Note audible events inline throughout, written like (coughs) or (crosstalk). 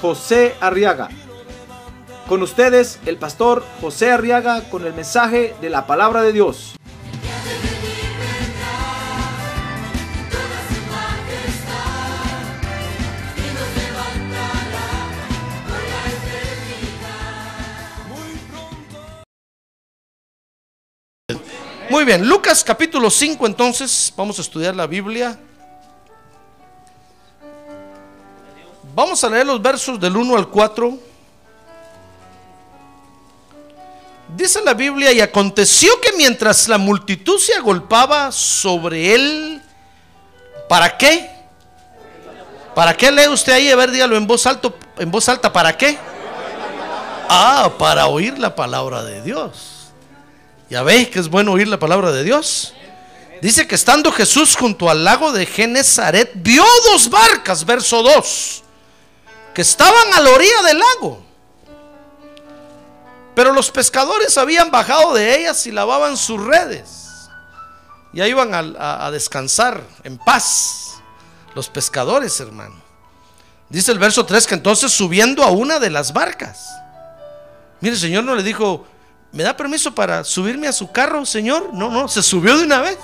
José Arriaga. Con ustedes, el pastor José Arriaga con el mensaje de la palabra de Dios. Muy bien, Lucas capítulo 5 entonces, vamos a estudiar la Biblia. Vamos a leer los versos del 1 al 4. Dice la Biblia, y aconteció que mientras la multitud se agolpaba sobre él, ¿para qué? ¿Para qué lee usted ahí? A ver, dígalo en voz, alto, en voz alta, ¿para qué? Ah, para oír la palabra de Dios. Ya veis que es bueno oír la palabra de Dios. Dice que estando Jesús junto al lago de Genezaret, vio dos barcas, verso 2, que estaban a la orilla del lago. Pero los pescadores habían bajado de ellas y lavaban sus redes. Ya iban a, a, a descansar en paz. Los pescadores, hermano. Dice el verso 3 que entonces subiendo a una de las barcas. Mire, el Señor no le dijo, ¿me da permiso para subirme a su carro, Señor? No, no, se subió de una vez.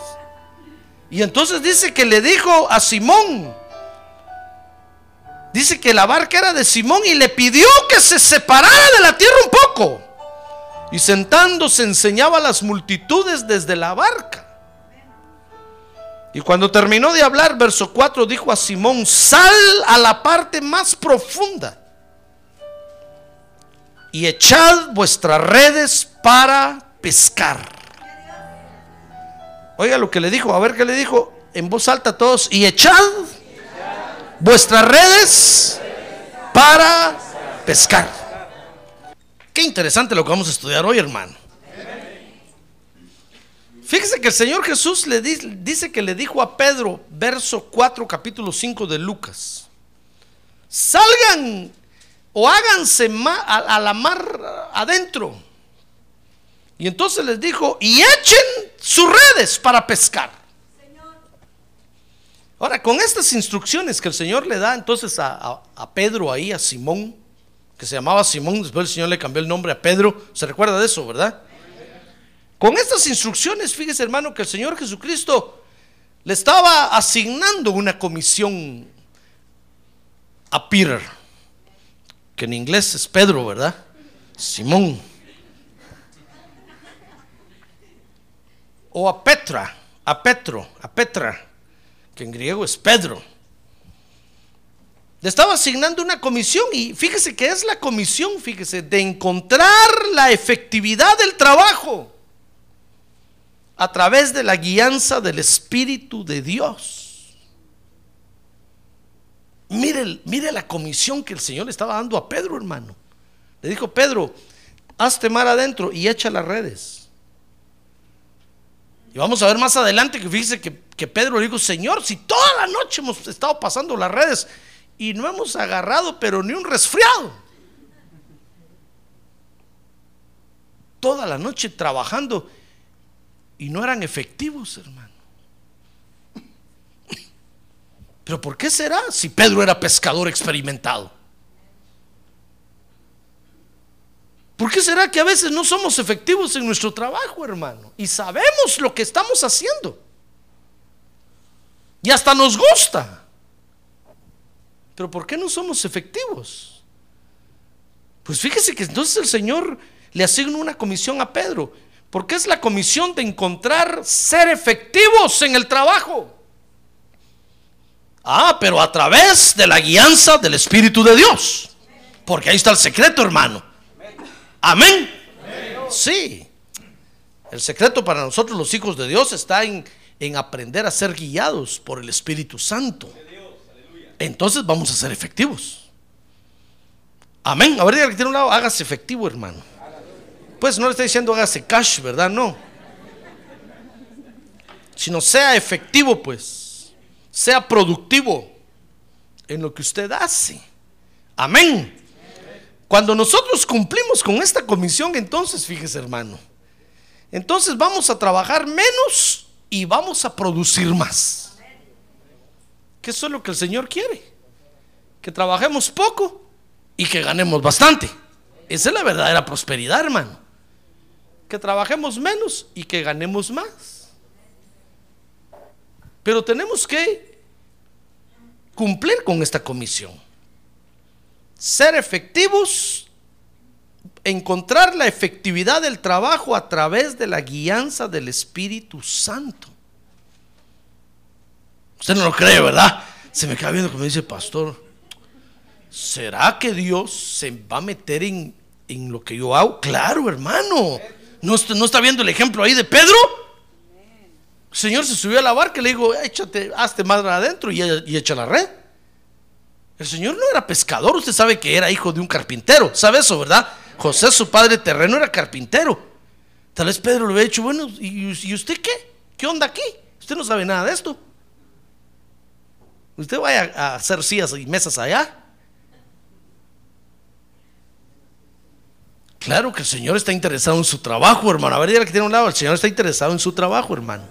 Y entonces dice que le dijo a Simón, dice que la barca era de Simón y le pidió que se separara de la tierra un poco. Y sentándose enseñaba a las multitudes desde la barca. Y cuando terminó de hablar, verso 4 dijo a Simón, sal a la parte más profunda y echad vuestras redes para pescar. Oiga lo que le dijo, a ver qué le dijo en voz alta a todos, y echad vuestras redes para pescar. Qué interesante lo que vamos a estudiar hoy, hermano. Fíjese que el Señor Jesús le dice que le dijo a Pedro, verso 4, capítulo 5 de Lucas, salgan o háganse a, a la mar adentro. Y entonces les dijo, y echen sus redes para pescar. Ahora, con estas instrucciones que el Señor le da entonces a, a, Pedro ahí, a Simón, que se llamaba Simón, después el Señor le cambió el nombre a Pedro, se recuerda de eso, ¿verdad? Con estas instrucciones, fíjese hermano, que el Señor Jesucristo le estaba asignando una comisión a Peter que en inglés es Pedro, ¿verdad? Simón. O a Petra, a Petro, a Petra, en griego es Pedro. Le estaba asignando una comisión y fíjese que es la comisión, fíjese, de encontrar la efectividad del trabajo a través de la guianza del Espíritu de Dios. Mire, mire la comisión que el Señor le estaba dando a Pedro, hermano. Le dijo, Pedro, hazte mar adentro y echa las redes. Y vamos a ver más adelante que fíjese que, que Pedro le dijo, Señor, si toda la noche hemos estado pasando las redes y no hemos agarrado, pero ni un resfriado. Toda la noche trabajando y no eran efectivos, hermano. Pero ¿por qué será si Pedro era pescador experimentado? ¿Por qué será que a veces no somos efectivos en nuestro trabajo, hermano? Y sabemos lo que estamos haciendo. Y hasta nos gusta. Pero ¿por qué no somos efectivos? Pues fíjese que entonces el Señor le asigna una comisión a Pedro. Porque es la comisión de encontrar ser efectivos en el trabajo. Ah, pero a través de la guianza del Espíritu de Dios. Porque ahí está el secreto, hermano. Amén. Sí. El secreto para nosotros los hijos de Dios está en, en aprender a ser guiados por el Espíritu Santo. Entonces vamos a ser efectivos. Amén. A ver, dígale que tiene un lado, hágase efectivo, hermano. Pues no le está diciendo hágase cash, ¿verdad? No. Sino sea efectivo, pues. Sea productivo en lo que usted hace. Amén. Cuando nosotros cumplimos con esta comisión, entonces, fíjese, hermano, entonces vamos a trabajar menos y vamos a producir más. Que eso es lo que el Señor quiere. Que trabajemos poco y que ganemos bastante. Esa es la verdadera prosperidad, hermano. Que trabajemos menos y que ganemos más. Pero tenemos que cumplir con esta comisión. Ser efectivos, encontrar la efectividad del trabajo a través de la guianza del Espíritu Santo. Usted no lo cree, ¿verdad? Se me queda viendo como dice pastor. ¿Será que Dios se va a meter en, en lo que yo hago? Claro, hermano. ¿No, está- ¿No está viendo el ejemplo ahí de Pedro? El Señor se subió a la barca y le dijo, échate, hazte más adentro y, y echa la red. El Señor no era pescador, usted sabe que era hijo de un carpintero. ¿Sabe eso, verdad? José, su padre terreno, era carpintero. Tal vez Pedro le hubiera dicho, bueno, ¿y, usted qué? ¿Qué onda aquí? Usted no sabe nada de esto. Usted vaya a hacer sillas y mesas allá. Claro que el Señor está interesado en su trabajo, hermano. A ver, que tiene un lado. El Señor está interesado en su trabajo, hermano.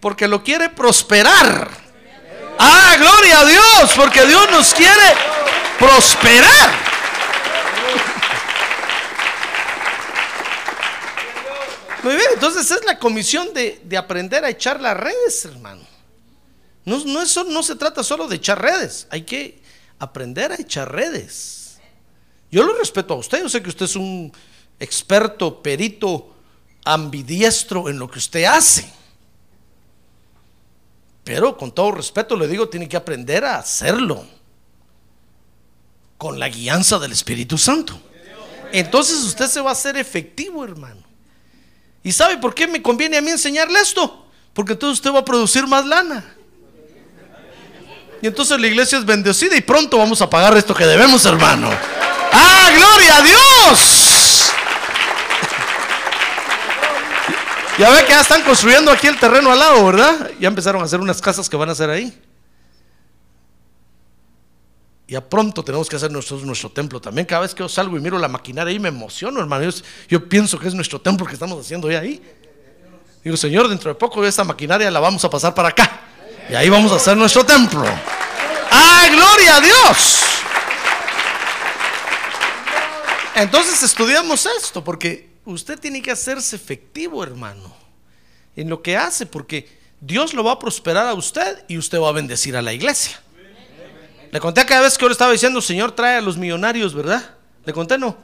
Porque lo quiere prosperar. Ah, gloria a Dios, porque Dios nos quiere prosperar. Muy bien, entonces es la comisión de, de aprender a echar las redes, hermano. No, no, no se trata solo de echar redes, hay que aprender a echar redes. Yo lo respeto a usted, yo sé que usted es un experto, perito, ambidiestro en lo que usted hace. Pero con todo respeto le digo, tiene que aprender a hacerlo con la guianza del Espíritu Santo. Entonces usted se va a hacer efectivo, hermano. ¿Y sabe por qué me conviene a mí enseñarle esto? Porque entonces usted va a producir más lana. Y entonces la iglesia es bendecida y pronto vamos a pagar esto que debemos, hermano. ¡Ah, gloria a Dios! Ya ve que ya están construyendo aquí el terreno al lado, ¿verdad? Ya empezaron a hacer unas casas que van a hacer ahí. Ya pronto tenemos que hacer nosotros nuestro templo también. Cada vez que yo salgo y miro la maquinaria ahí me emociono, hermano. Yo, pienso que es nuestro templo que estamos haciendo ya ahí. Digo, Señor, dentro de poco esta maquinaria la vamos a pasar para acá. Y ahí vamos a hacer nuestro templo. ¡Ah, gloria a Dios! Entonces estudiamos esto porque usted tiene que hacerse efectivo, hermano, en lo que hace, porque Dios lo va a prosperar a usted y usted va a bendecir a la iglesia. Le conté cada vez que ahora estaba diciendo, Señor, trae a los millonarios, ¿verdad? Le conté, no.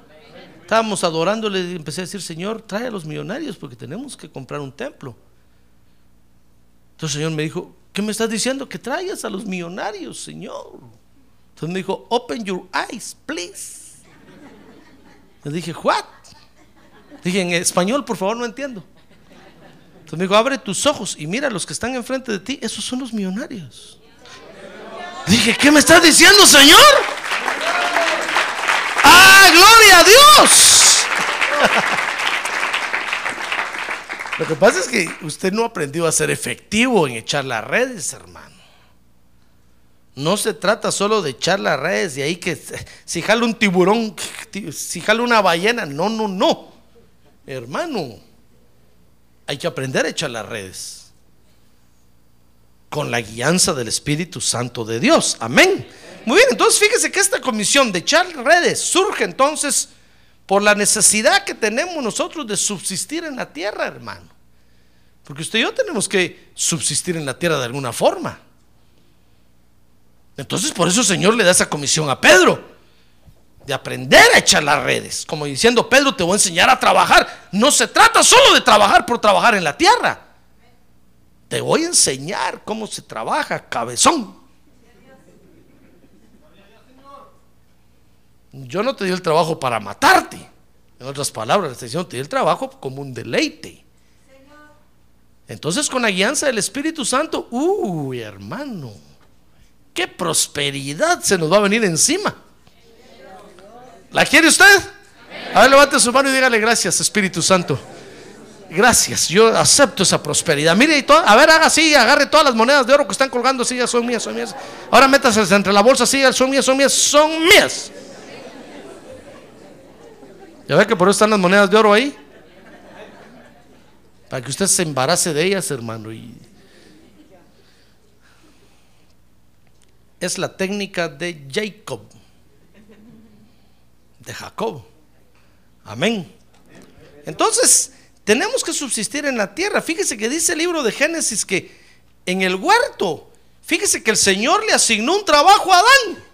Estábamos adorándole y empecé a decir, Señor, trae a los millonarios porque tenemos que comprar un templo. Entonces el Señor me dijo, ¿qué me estás diciendo? Que traigas a los millonarios, Señor. Entonces me dijo, open your eyes, please. Le dije, what? Dije, en español, por favor, no entiendo. Entonces me dijo, abre tus ojos y mira los que están enfrente de ti, esos son los millonarios. Dije, ¿qué me estás diciendo, Señor? ¡Ah, gloria a Dios! Lo que pasa es que usted no aprendió a ser efectivo en echar las redes, hermano. No se trata solo de echar las redes y ahí que si jala un tiburón, si jala una ballena, no, no, no. Hermano, hay que aprender a echar las redes con la guianza del Espíritu Santo de Dios. Amén. Muy bien, entonces fíjese que esta comisión de echar redes surge entonces por la necesidad que tenemos nosotros de subsistir en la tierra, hermano. Porque usted y yo tenemos que subsistir en la tierra de alguna forma. Entonces por eso el Señor le da esa comisión a Pedro. De aprender a echar las redes. Como diciendo, Pedro, te voy a enseñar a trabajar. No se trata solo de trabajar por trabajar en la tierra. Te voy a enseñar cómo se trabaja, cabezón. Yo no te di el trabajo para matarte. En otras palabras, te te di el trabajo como un deleite. Entonces, con la guianza del Espíritu Santo, uy, hermano, qué prosperidad se nos va a venir encima. ¿La quiere usted? A ver, levante su mano y dígale gracias, Espíritu Santo. Gracias, yo acepto esa prosperidad. Mire, y todo- a ver, haga así, agarre todas las monedas de oro que están colgando así, ya son mías, son mías. Ahora métase entre la bolsa así, ya son mías, son mías, son mías. ¿Ya ve que por eso están las monedas de oro ahí? Para que usted se embarace de ellas, hermano. Y es la técnica de Jacob, de Jacob. Amén. Entonces, tenemos que subsistir en la tierra. Fíjese que dice el libro de Génesis que en el huerto, fíjese que el Señor le asignó un trabajo a Adán.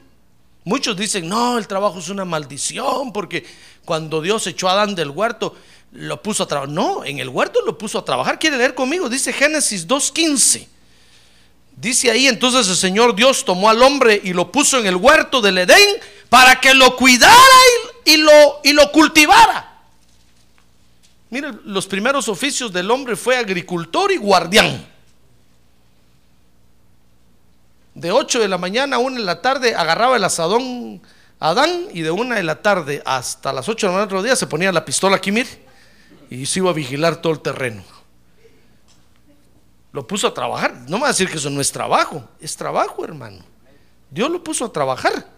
Muchos dicen, no, el trabajo es una maldición, porque cuando Dios echó a Adán del huerto, lo puso a trabajar. No, en el huerto lo puso a trabajar. ¿Quiere leer conmigo? Dice Génesis 2.15. Dice ahí, entonces el Señor Dios tomó al hombre y lo puso en el huerto del Edén para que lo cuidara y, y lo, y lo cultivara. Miren, los primeros oficios del hombre fue agricultor y guardián. De 8 de la mañana a 1 de la tarde agarraba el asadón Adán y de 1 de la tarde hasta las 8 de la otro día se ponía la pistola aquí, mire, y se iba a vigilar todo el terreno. Lo puso a trabajar. No me va a decir que eso no es trabajo, es trabajo, hermano. Dios lo puso a trabajar.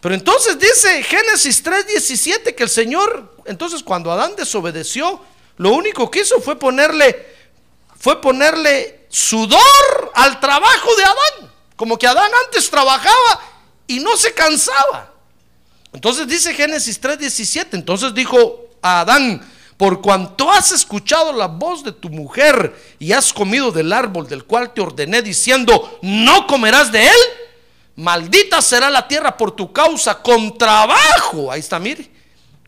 Pero entonces dice Génesis 3:17 que el Señor, entonces cuando Adán desobedeció, lo único que hizo fue ponerle fue ponerle sudor al trabajo de Adán. Como que Adán antes trabajaba y no se cansaba. Entonces dice Génesis 3:17, entonces dijo a Adán, por cuanto has escuchado la voz de tu mujer y has comido del árbol del cual te ordené diciendo, no comerás de él, maldita será la tierra por tu causa, con trabajo, ahí está, mire,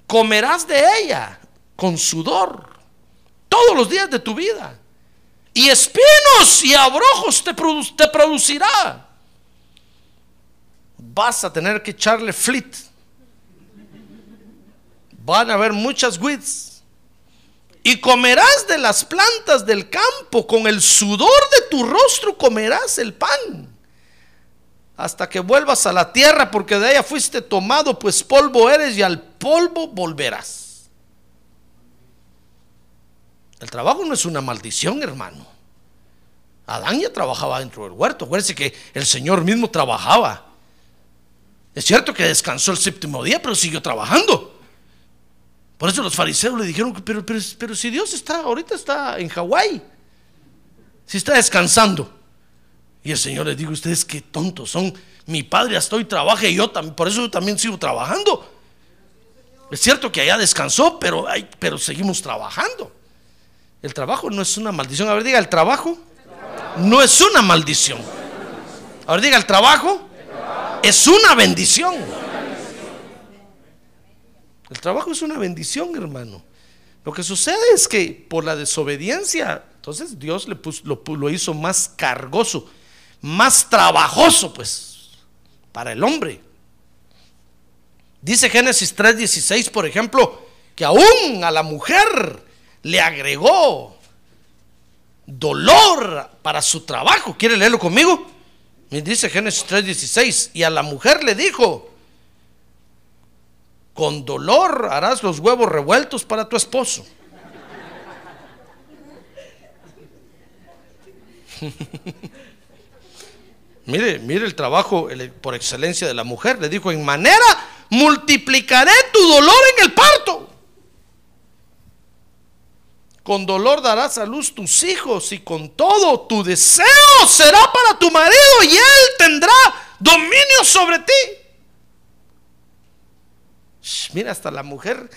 comerás de ella, con sudor, todos los días de tu vida. Y espinos y abrojos te, produ- te producirá. Vas a tener que echarle flit. Van a haber muchas weeds. Y comerás de las plantas del campo, con el sudor de tu rostro comerás el pan. Hasta que vuelvas a la tierra, porque de ella fuiste tomado, pues polvo eres y al polvo volverás. El trabajo no es una maldición, hermano. Adán ya trabajaba dentro del huerto. Acuérdense que el Señor mismo trabajaba. Es cierto que descansó el séptimo día, pero siguió trabajando. Por eso los fariseos le dijeron, pero, pero, pero si Dios está, ahorita está en Hawái, si está descansando. Y el Señor les dijo, ustedes qué tontos son. Mi padre hasta hoy trabaja y yo también, por eso yo también sigo trabajando. Es cierto que allá descansó, pero, ay, pero seguimos trabajando. El trabajo no es una maldición. A ver, diga, el trabajo no es una maldición. A ver, diga, el trabajo es una bendición. El trabajo es una bendición, hermano. Lo que sucede es que por la desobediencia, entonces Dios le puso- lo, pu- lo hizo más cargoso, más trabajoso, pues, para el hombre. Dice Génesis 3:16, por ejemplo, que aún a la mujer le agregó dolor para su trabajo. ¿Quiere leerlo conmigo? Me dice Génesis 3:16, y a la mujer le dijo, con dolor harás los huevos revueltos para tu esposo. (laughs) mire, mire el trabajo por excelencia de la mujer. Le dijo, en manera multiplicaré tu dolor en el parto. Con dolor darás a luz tus hijos y con todo tu deseo será para tu marido y él tendrá dominio sobre ti. Mira, hasta la mujer,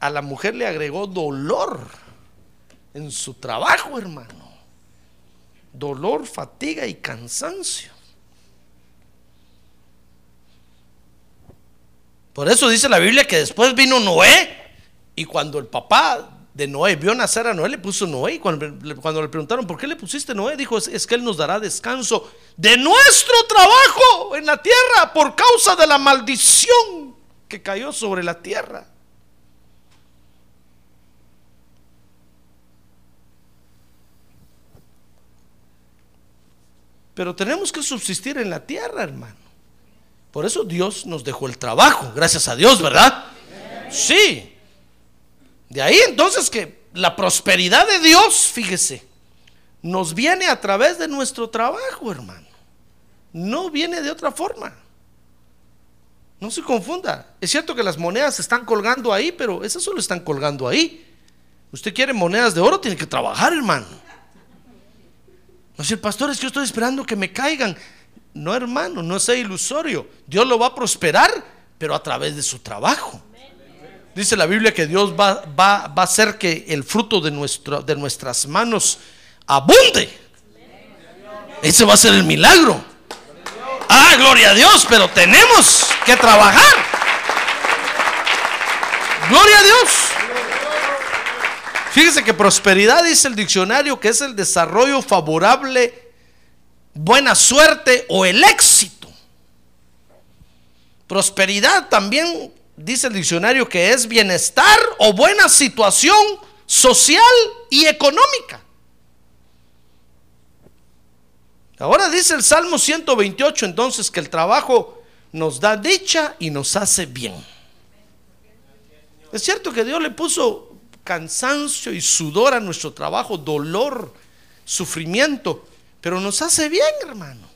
a la mujer le agregó dolor en su trabajo, hermano. Dolor, fatiga y cansancio. Por eso dice la Biblia que después vino Noé y cuando el papá de Noé vio nacer a Noé le puso Noé y cuando le, preguntaron por qué le pusiste Noé dijo es que él nos dará descanso de nuestro trabajo en la tierra por causa de la maldición que cayó sobre la tierra. Pero tenemos que subsistir en la tierra, hermano. Por eso Dios nos dejó el trabajo, gracias a Dios, ¿verdad? Sí. De ahí entonces que la prosperidad de Dios, fíjese, nos viene a través de nuestro trabajo, hermano. No viene de otra forma. No se confunda. Es cierto que las monedas se están colgando ahí, pero esas solo están colgando ahí. Usted quiere monedas de oro, tiene que trabajar, hermano. No pastor, es que yo estoy esperando que me caigan. No, hermano, no sea ilusorio. Dios lo va a prosperar, pero a través de su trabajo. Dice la Biblia que Dios va, va, va a hacer que el fruto de, nuestro, de nuestras manos abunde. Ese va a ser el milagro. Ah, gloria a Dios, pero tenemos que trabajar. Gloria a Dios. Fíjese que prosperidad dice el diccionario que es el desarrollo favorable, buena suerte o el éxito. Prosperidad también dice el diccionario que es bienestar o buena situación social y económica. Ahora dice el Salmo 128 entonces que el trabajo nos da dicha y nos hace bien. Es cierto que Dios le puso cansancio y sudor a nuestro trabajo, dolor, sufrimiento, pero nos hace bien, hermano.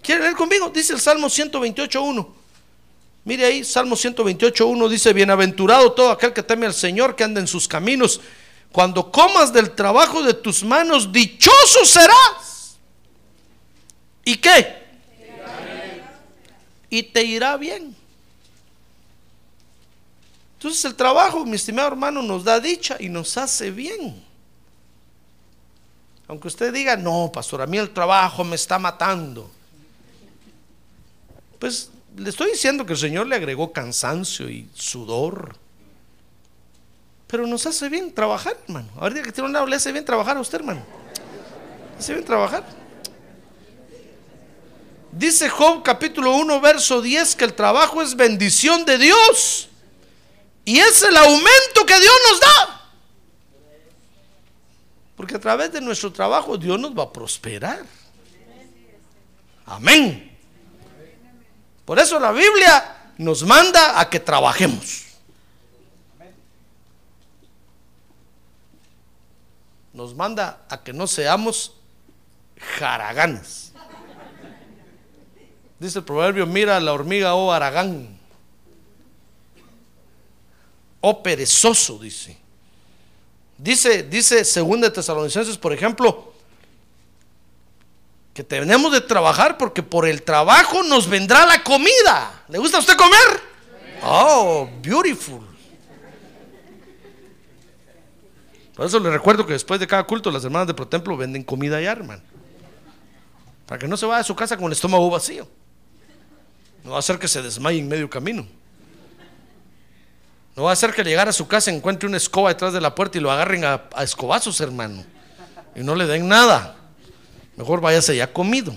¿Quiere leer conmigo? Dice el Salmo 128.1. Mire ahí, Salmo 128.1 dice, bienaventurado todo aquel que teme al Señor, que anda en sus caminos. Cuando comas del trabajo de tus manos, dichoso serás. ¿Y qué? Y te irá bien. Entonces el trabajo, mi estimado hermano, nos da dicha y nos hace bien. Aunque usted diga, no, pastor, a mí el trabajo me está matando. Pues le estoy diciendo que el Señor le agregó cansancio y sudor. Pero nos hace bien trabajar, hermano. Ahorita que tiene un lado, le hace bien trabajar a usted, hermano. Le hace bien trabajar. Dice Job capítulo 1, verso 10, que el trabajo es bendición de Dios. Y es el aumento que Dios nos da. Porque a través de nuestro trabajo Dios nos va a prosperar. Amén. Por eso la Biblia nos manda a que trabajemos. Nos manda a que no seamos jaraganes. Dice el proverbio, mira la hormiga o oh aragán. Oh perezoso, dice. Dice, dice según de Tesalonicenses, por ejemplo, que tenemos de trabajar porque por el trabajo nos vendrá la comida. ¿Le gusta a usted comer? Oh, beautiful. Por eso le recuerdo que después de cada culto las hermanas de Protemplo venden comida allá, hermano. Para que no se vaya a su casa con el estómago vacío. No va a hacer que se desmaye en medio camino. No va a hacer que llegar a su casa encuentre una escoba detrás de la puerta y lo agarren a, escobazos, hermano. Y no le den nada. Mejor váyase ya comido.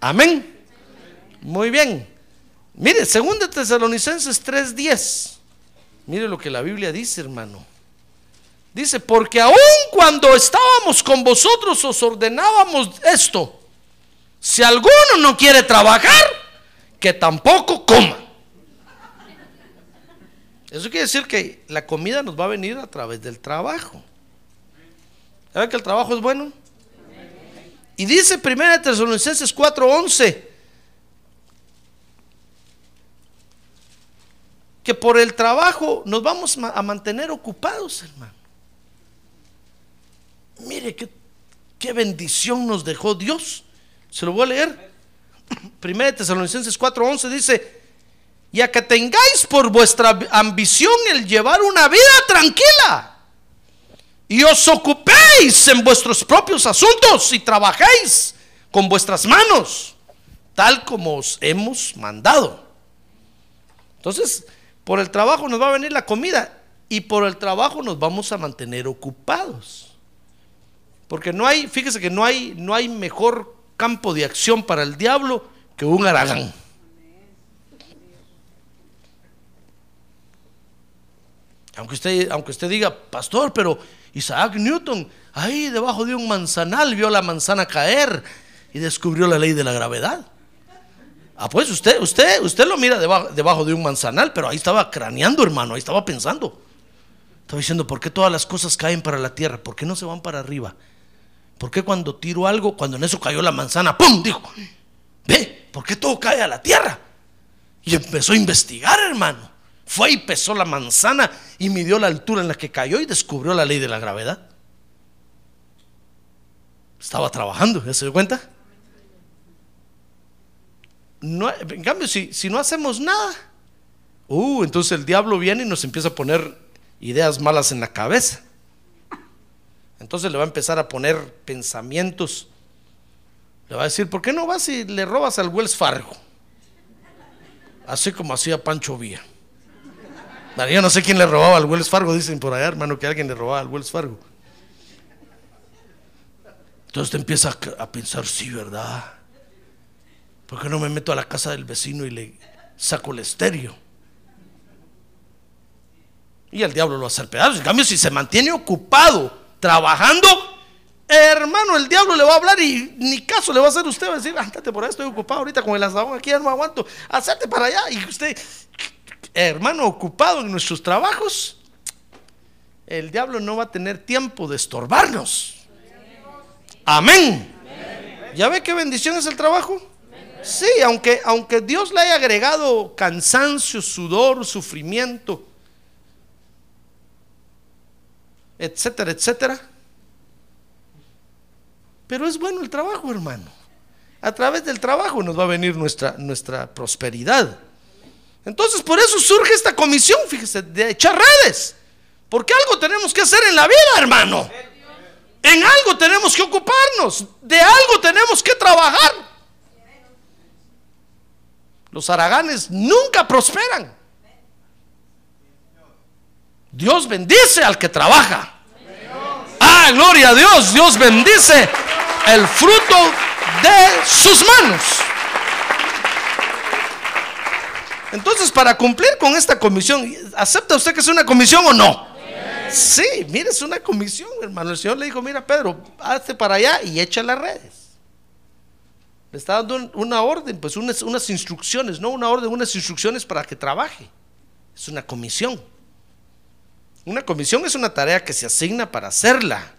Amén. Muy bien. Mire, segundo de Tesalonicenses 3:10. Mire lo que la Biblia dice, hermano. Dice, porque aun cuando estábamos con vosotros os ordenábamos esto. Si alguno no quiere trabajar, que tampoco coma. Eso quiere decir que la comida nos va a venir a través del trabajo. ¿Sabe que el trabajo es bueno? Y dice 1 Tesalonicenses 4:11 que por el trabajo nos vamos a mantener ocupados, hermano. Mire qué, qué bendición nos dejó Dios. Se lo voy a leer. (coughs) 1 Tesalonicenses 4:11 dice, ya que tengáis por vuestra ambición el llevar una vida tranquila y os ocupéis en vuestros propios asuntos y trabajéis con vuestras manos, tal como os hemos mandado. Entonces, por el trabajo nos va a venir la comida y por el trabajo nos vamos a mantener ocupados. Porque no hay, fíjese que no hay, no hay mejor campo de acción para el diablo que un aragán. Aunque usted, aunque usted diga, pastor, pero Isaac Newton, ahí debajo de un manzanal, vio la manzana caer y descubrió la ley de la gravedad. Ah, pues usted, usted, usted lo mira debajo, de un manzanal, pero ahí estaba craneando, hermano, ahí estaba pensando. Estaba diciendo, ¿por qué todas las cosas caen para la tierra? ¿Por qué no se van para arriba? ¿Por qué cuando tiro algo, cuando en eso cayó la manzana, ¡pum! Dijo, ve, ¿por qué todo cae a la tierra? Y empezó a investigar, hermano. Fue y pesó la manzana y midió la altura en la que cayó y descubrió la ley de la gravedad. Estaba trabajando, ¿ya se dio cuenta? No, en cambio, si, si no hacemos nada, uh, entonces el diablo viene y nos empieza a poner ideas malas en la cabeza. Entonces le va a empezar a poner pensamientos. Le va a decir, ¿por qué no vas y le robas al Wells Fargo? Así como hacía Pancho Villa. Yo no sé quién le robaba al Wells Fargo, dicen por allá, hermano, que alguien le robaba al Wells Fargo. Entonces te empieza a pensar, sí, ¿verdad? ¿Por qué no me meto a la casa del vecino y le saco el estéreo? Y el diablo lo hace al pedazo. En cambio, si se mantiene ocupado trabajando, hermano, el diablo le va a hablar y ni caso le va a hacer usted. Va a decir, ándate por ahí, estoy ocupado ahorita con el asadón aquí, ya no aguanto. Hacerte para allá. Y usted, hermano, ocupado en nuestros trabajos, el diablo no va a tener tiempo de estorbarnos. Amén. ¿Ya ve qué bendición es el trabajo? Sí, aunque, aunque Dios le haya agregado cansancio, sudor, sufrimiento, etcétera, etcétera. Pero es bueno el trabajo, hermano. A través del trabajo nos va a venir nuestra, nuestra prosperidad. Entonces, por eso surge esta comisión, fíjese, de echar redes. Porque algo tenemos que hacer en la vida, hermano. En algo tenemos que ocuparnos. De algo tenemos que trabajar. Los haraganes nunca prosperan. Dios bendice al que trabaja. Ah, gloria a Dios. Dios bendice el fruto de sus manos. Entonces, para cumplir con esta comisión, ¿acepta usted que es una comisión o no? Sí, mire, es una comisión, hermano. El Señor le dijo, mira, Pedro, hazte para allá y echa las redes. Le está dando una orden, pues unas, unas instrucciones, no una orden, unas instrucciones para que trabaje. Es una comisión. Una comisión es una tarea que se asigna para hacerla.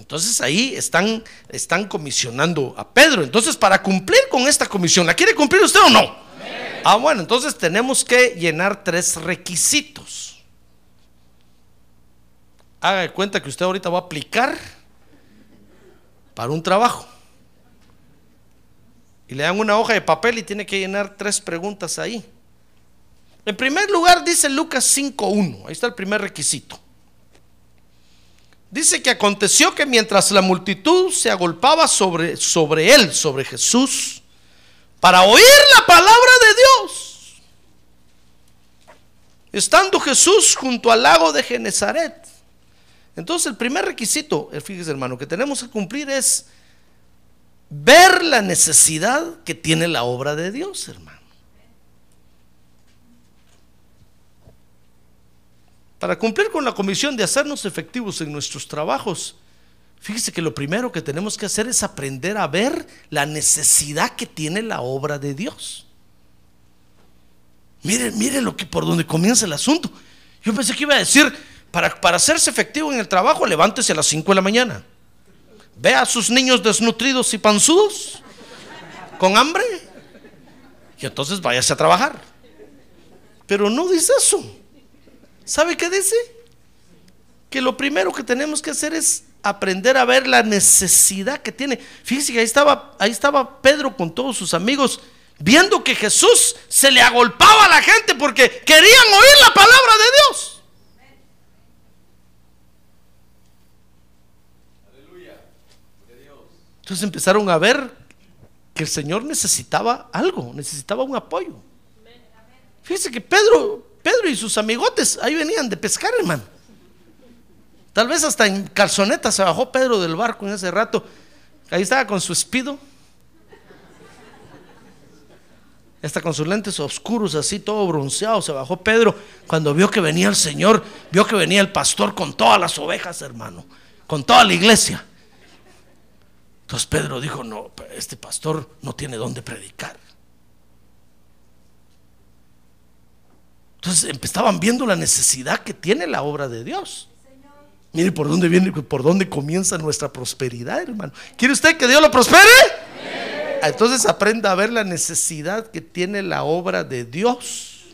Entonces ahí están, están comisionando a Pedro. Entonces, para cumplir con esta comisión, ¿la quiere cumplir usted o no? Ah, bueno, entonces tenemos que llenar tres requisitos. Haga de cuenta que usted ahorita va a aplicar para un trabajo. Y le dan una hoja de papel y tiene que llenar tres preguntas ahí. En primer lugar, dice Lucas 5.1. Ahí está el primer requisito. Dice que aconteció que mientras la multitud se agolpaba sobre, sobre él, sobre Jesús, para oír la palabra de Dios, estando Jesús junto al lago de Genezaret. Entonces el primer requisito, eh, fíjese hermano, que tenemos que cumplir es ver la necesidad que tiene la obra de Dios, hermano. Para cumplir con la comisión de hacernos efectivos en nuestros trabajos, fíjese que lo primero que tenemos que hacer es aprender a ver la necesidad que tiene la obra de Dios. Mire, mire lo que por donde comienza el asunto. Yo pensé que iba a decir, para, para hacerse efectivo en el trabajo, levántese a las 5 de la mañana. Vea a sus niños desnutridos y panzudos, con hambre, y entonces váyase a trabajar. Pero no dice eso. ¿Sabe qué dice? Que lo primero que tenemos que hacer es aprender a ver la necesidad que tiene. Fíjese que ahí estaba, ahí estaba Pedro con todos sus amigos, viendo que Jesús se le agolpaba a la gente porque querían oír la palabra de Dios. Entonces empezaron a ver que el Señor necesitaba algo, necesitaba un apoyo. Fíjese que Pedro, Pedro y sus amigotes ahí venían de pescar, hermano. Tal vez hasta en calzoneta se bajó Pedro del barco en ese rato. Ahí estaba con su espido. Está con sus lentes oscuros, así todo bronceado. Se bajó Pedro cuando vio que venía el Señor, vio que venía el pastor con todas las ovejas, hermano, con toda la iglesia. Entonces Pedro dijo, no, este pastor no tiene dónde predicar. Entonces estaban viendo la necesidad que tiene la obra de Dios. Mire por dónde viene, por dónde comienza nuestra prosperidad, hermano. ¿Quiere usted que Dios lo prospere? Entonces aprenda a ver la necesidad que tiene la obra de Dios.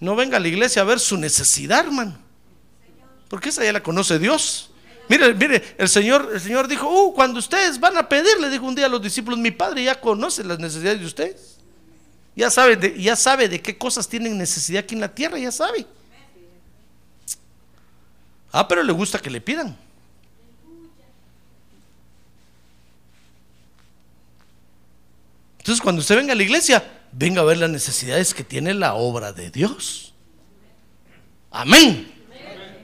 No venga a la iglesia a ver su necesidad, hermano. Porque esa ya la conoce Dios. Mire, mire, el Señor, el Señor dijo, uh, cuando ustedes van a pedir, le dijo un día a los discípulos, mi Padre ya conoce las necesidades de ustedes. Ya sabe, de, ya sabe de qué cosas tienen necesidad aquí en la tierra, ya sabe. Ah, pero le gusta que le pidan. Entonces, cuando usted venga a la iglesia, venga a ver las necesidades que tiene la obra de Dios. Amén.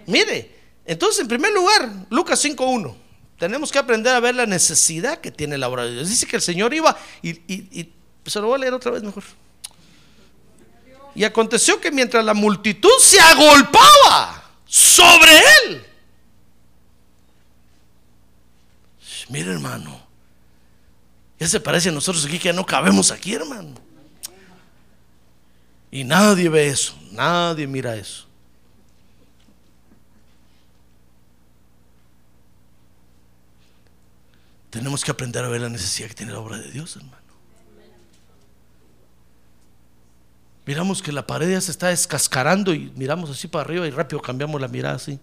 Mire, entonces, en primer lugar, Lucas 5.1, tenemos que aprender a ver la necesidad que tiene la obra de Dios. Dice que el Señor iba y, se lo voy a leer otra vez mejor. Y aconteció que mientras la multitud se agolpaba sobre él, mire hermano, ya se parece a nosotros aquí que no cabemos aquí, hermano. Y nadie ve eso, nadie mira eso. Tenemos que aprender a ver la necesidad que tiene la obra de Dios, hermano. Miramos que la pared ya se está descascarando y miramos así para arriba y rápido cambiamos la mirada así.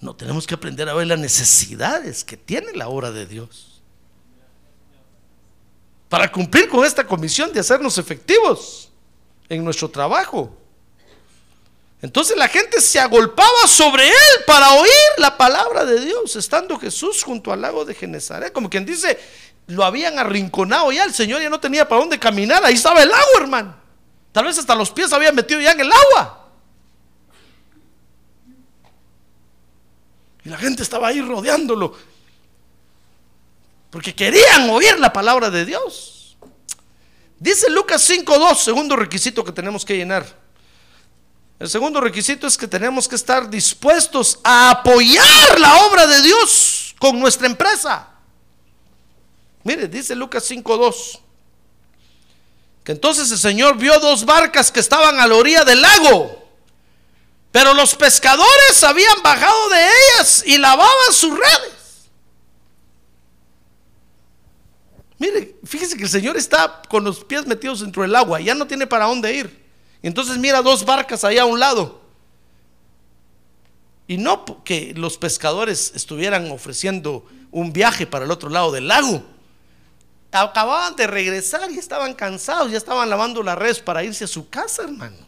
No, tenemos que aprender a ver las necesidades que tiene la obra de Dios. Para cumplir con esta comisión de hacernos efectivos en nuestro trabajo. Entonces la gente se agolpaba sobre él para oír la palabra de Dios, estando Jesús junto al lago de Genezaret. Como quien dice, lo habían arrinconado ya, el Señor ya no tenía para dónde caminar, ahí estaba el agua, hermano. Tal vez hasta los pies habían metido ya en el agua. Y la gente estaba ahí rodeándolo. Porque querían oír la palabra de Dios. Dice Lucas 5.2, segundo requisito que tenemos que llenar. El segundo requisito es que tenemos que estar dispuestos a apoyar la obra de Dios con nuestra empresa. Mire, dice Lucas 5.2, que entonces el Señor vio dos barcas que estaban a la orilla del lago, pero los pescadores habían bajado de ellas y lavaban sus redes. Mire, fíjese que el Señor está con los pies metidos dentro del agua, ya no tiene para dónde ir. Entonces mira dos barcas allá a un lado. Y no que los pescadores estuvieran ofreciendo un viaje para el otro lado del lago. Acababan de regresar y estaban cansados, ya estaban lavando la red para irse a su casa, hermano.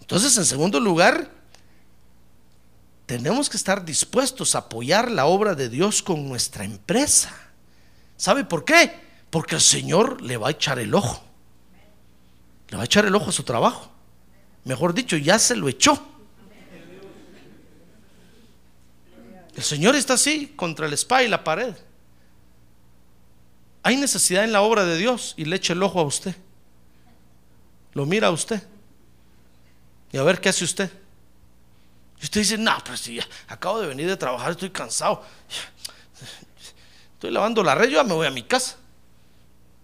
Entonces, en segundo lugar, tenemos que estar dispuestos a apoyar la obra de Dios con nuestra empresa. ¿Sabe por qué? Porque el Señor le va a echar el ojo. Le va a echar el ojo a su trabajo. Mejor dicho, ya se lo echó. El Señor está así contra el spa y la pared. Hay necesidad en la obra de Dios y le echa el ojo a usted. Lo mira a usted. Y a ver qué hace usted. Y usted dice, no, pero si ya acabo de venir de trabajar, estoy cansado. Estoy lavando la red, yo ya me voy a mi casa.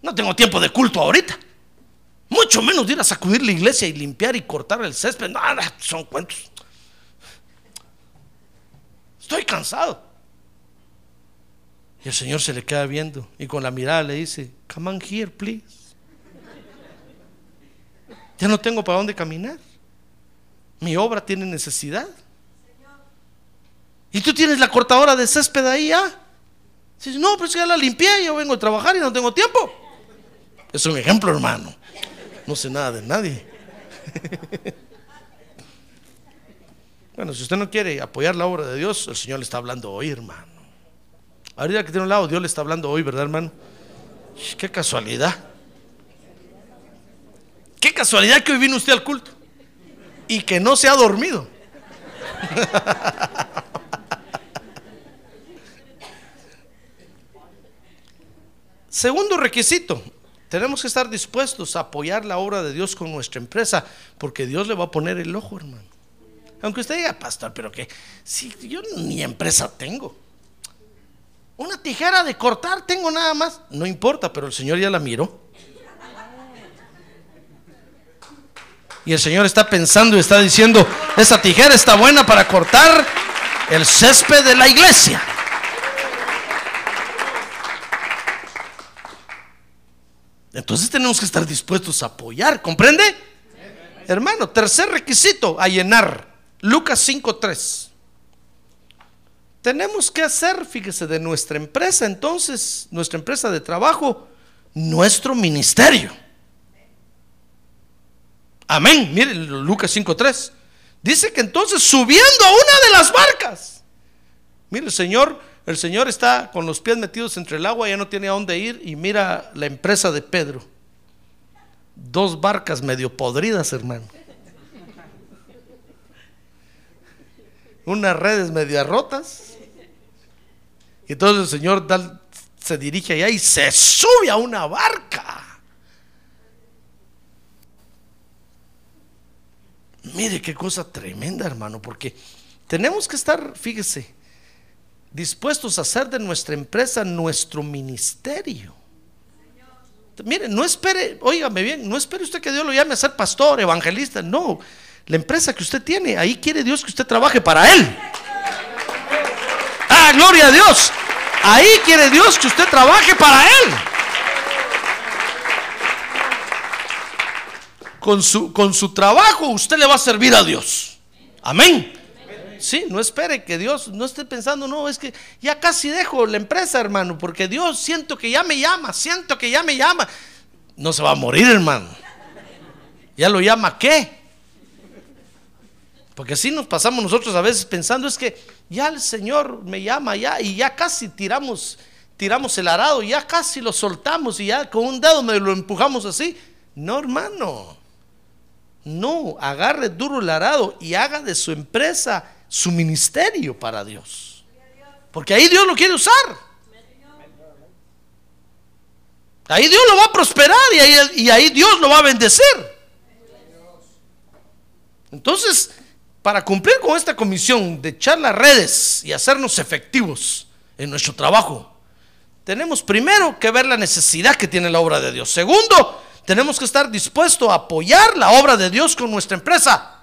No tengo tiempo de culto ahorita. Mucho menos de ir a sacudir la iglesia y limpiar y cortar el césped. Nada, son cuentos. Estoy cansado. Y el Señor se le queda viendo y con la mirada le dice, come on here, please. Ya no tengo para dónde caminar. Mi obra tiene necesidad. Y tú tienes la cortadora de césped ahí ya. Dice, no, pues ya la limpié, yo vengo a trabajar y no tengo tiempo. Es un ejemplo, hermano. No sé nada de nadie. Bueno, si usted no quiere apoyar la obra de Dios, el Señor le está hablando hoy, hermano. Ahorita que tiene un lado, Dios le está hablando hoy, ¿verdad, hermano? Qué casualidad. Qué casualidad que hoy vino usted al culto y que no se ha dormido. (laughs) Segundo requisito, tenemos que estar dispuestos a apoyar la obra de Dios con nuestra empresa, porque Dios le va a poner el ojo, hermano. Aunque usted diga, pastor, pero que si yo ni empresa tengo. Una tijera de cortar tengo nada más. No importa, pero el Señor ya la miró. Y el Señor está pensando y está diciendo, esa tijera está buena para cortar el césped de la iglesia. Entonces tenemos que estar dispuestos a apoyar, ¿comprende? Hermano, tercer requisito, a llenar. Lucas 5.3. Tenemos que hacer, fíjese, de nuestra empresa, entonces, nuestra empresa de trabajo, nuestro ministerio. Amén. Miren Lucas 5.3. Dice que entonces subiendo a una de las barcas. Mire, Señor, el Señor está con los pies metidos entre el agua, ya no tiene a dónde ir y mira la empresa de Pedro. Dos barcas medio podridas, hermano. Unas redes medio rotas. Y entonces el Señor se dirige allá y se sube a una barca. Mire qué cosa tremenda, hermano, porque tenemos que estar, fíjese, dispuestos a hacer de nuestra empresa nuestro ministerio. Mire, no espere, óigame bien, no espere usted que Dios lo llame a ser pastor, evangelista, no. La empresa que usted tiene, ahí quiere Dios que usted trabaje para Él. Ah, gloria a Dios. Ahí quiere Dios que usted trabaje para Él. con su, con su trabajo usted le va a servir a Dios. Amén. Sí, no espere que Dios, no esté pensando, no, es que ya casi dejo la empresa, hermano, porque Dios siento que ya me llama, siento que ya me llama. No se va a morir, hermano. Ya lo llama qué? Porque así nos pasamos nosotros a veces pensando, es que ya el Señor me llama ya y ya casi tiramos, tiramos el arado, ya casi lo soltamos y ya con un dedo me lo empujamos así. No, hermano. No, agarre duro el arado y haga de su empresa su ministerio para Dios. Porque ahí Dios lo quiere usar. Ahí Dios lo va a prosperar y ahí, y ahí Dios lo va a bendecir. Entonces, para cumplir con esta comisión de echar las redes y hacernos efectivos en nuestro trabajo, tenemos primero que ver la necesidad que tiene la obra de Dios. Segundo, tenemos que estar dispuestos a apoyar la obra de Dios con nuestra empresa.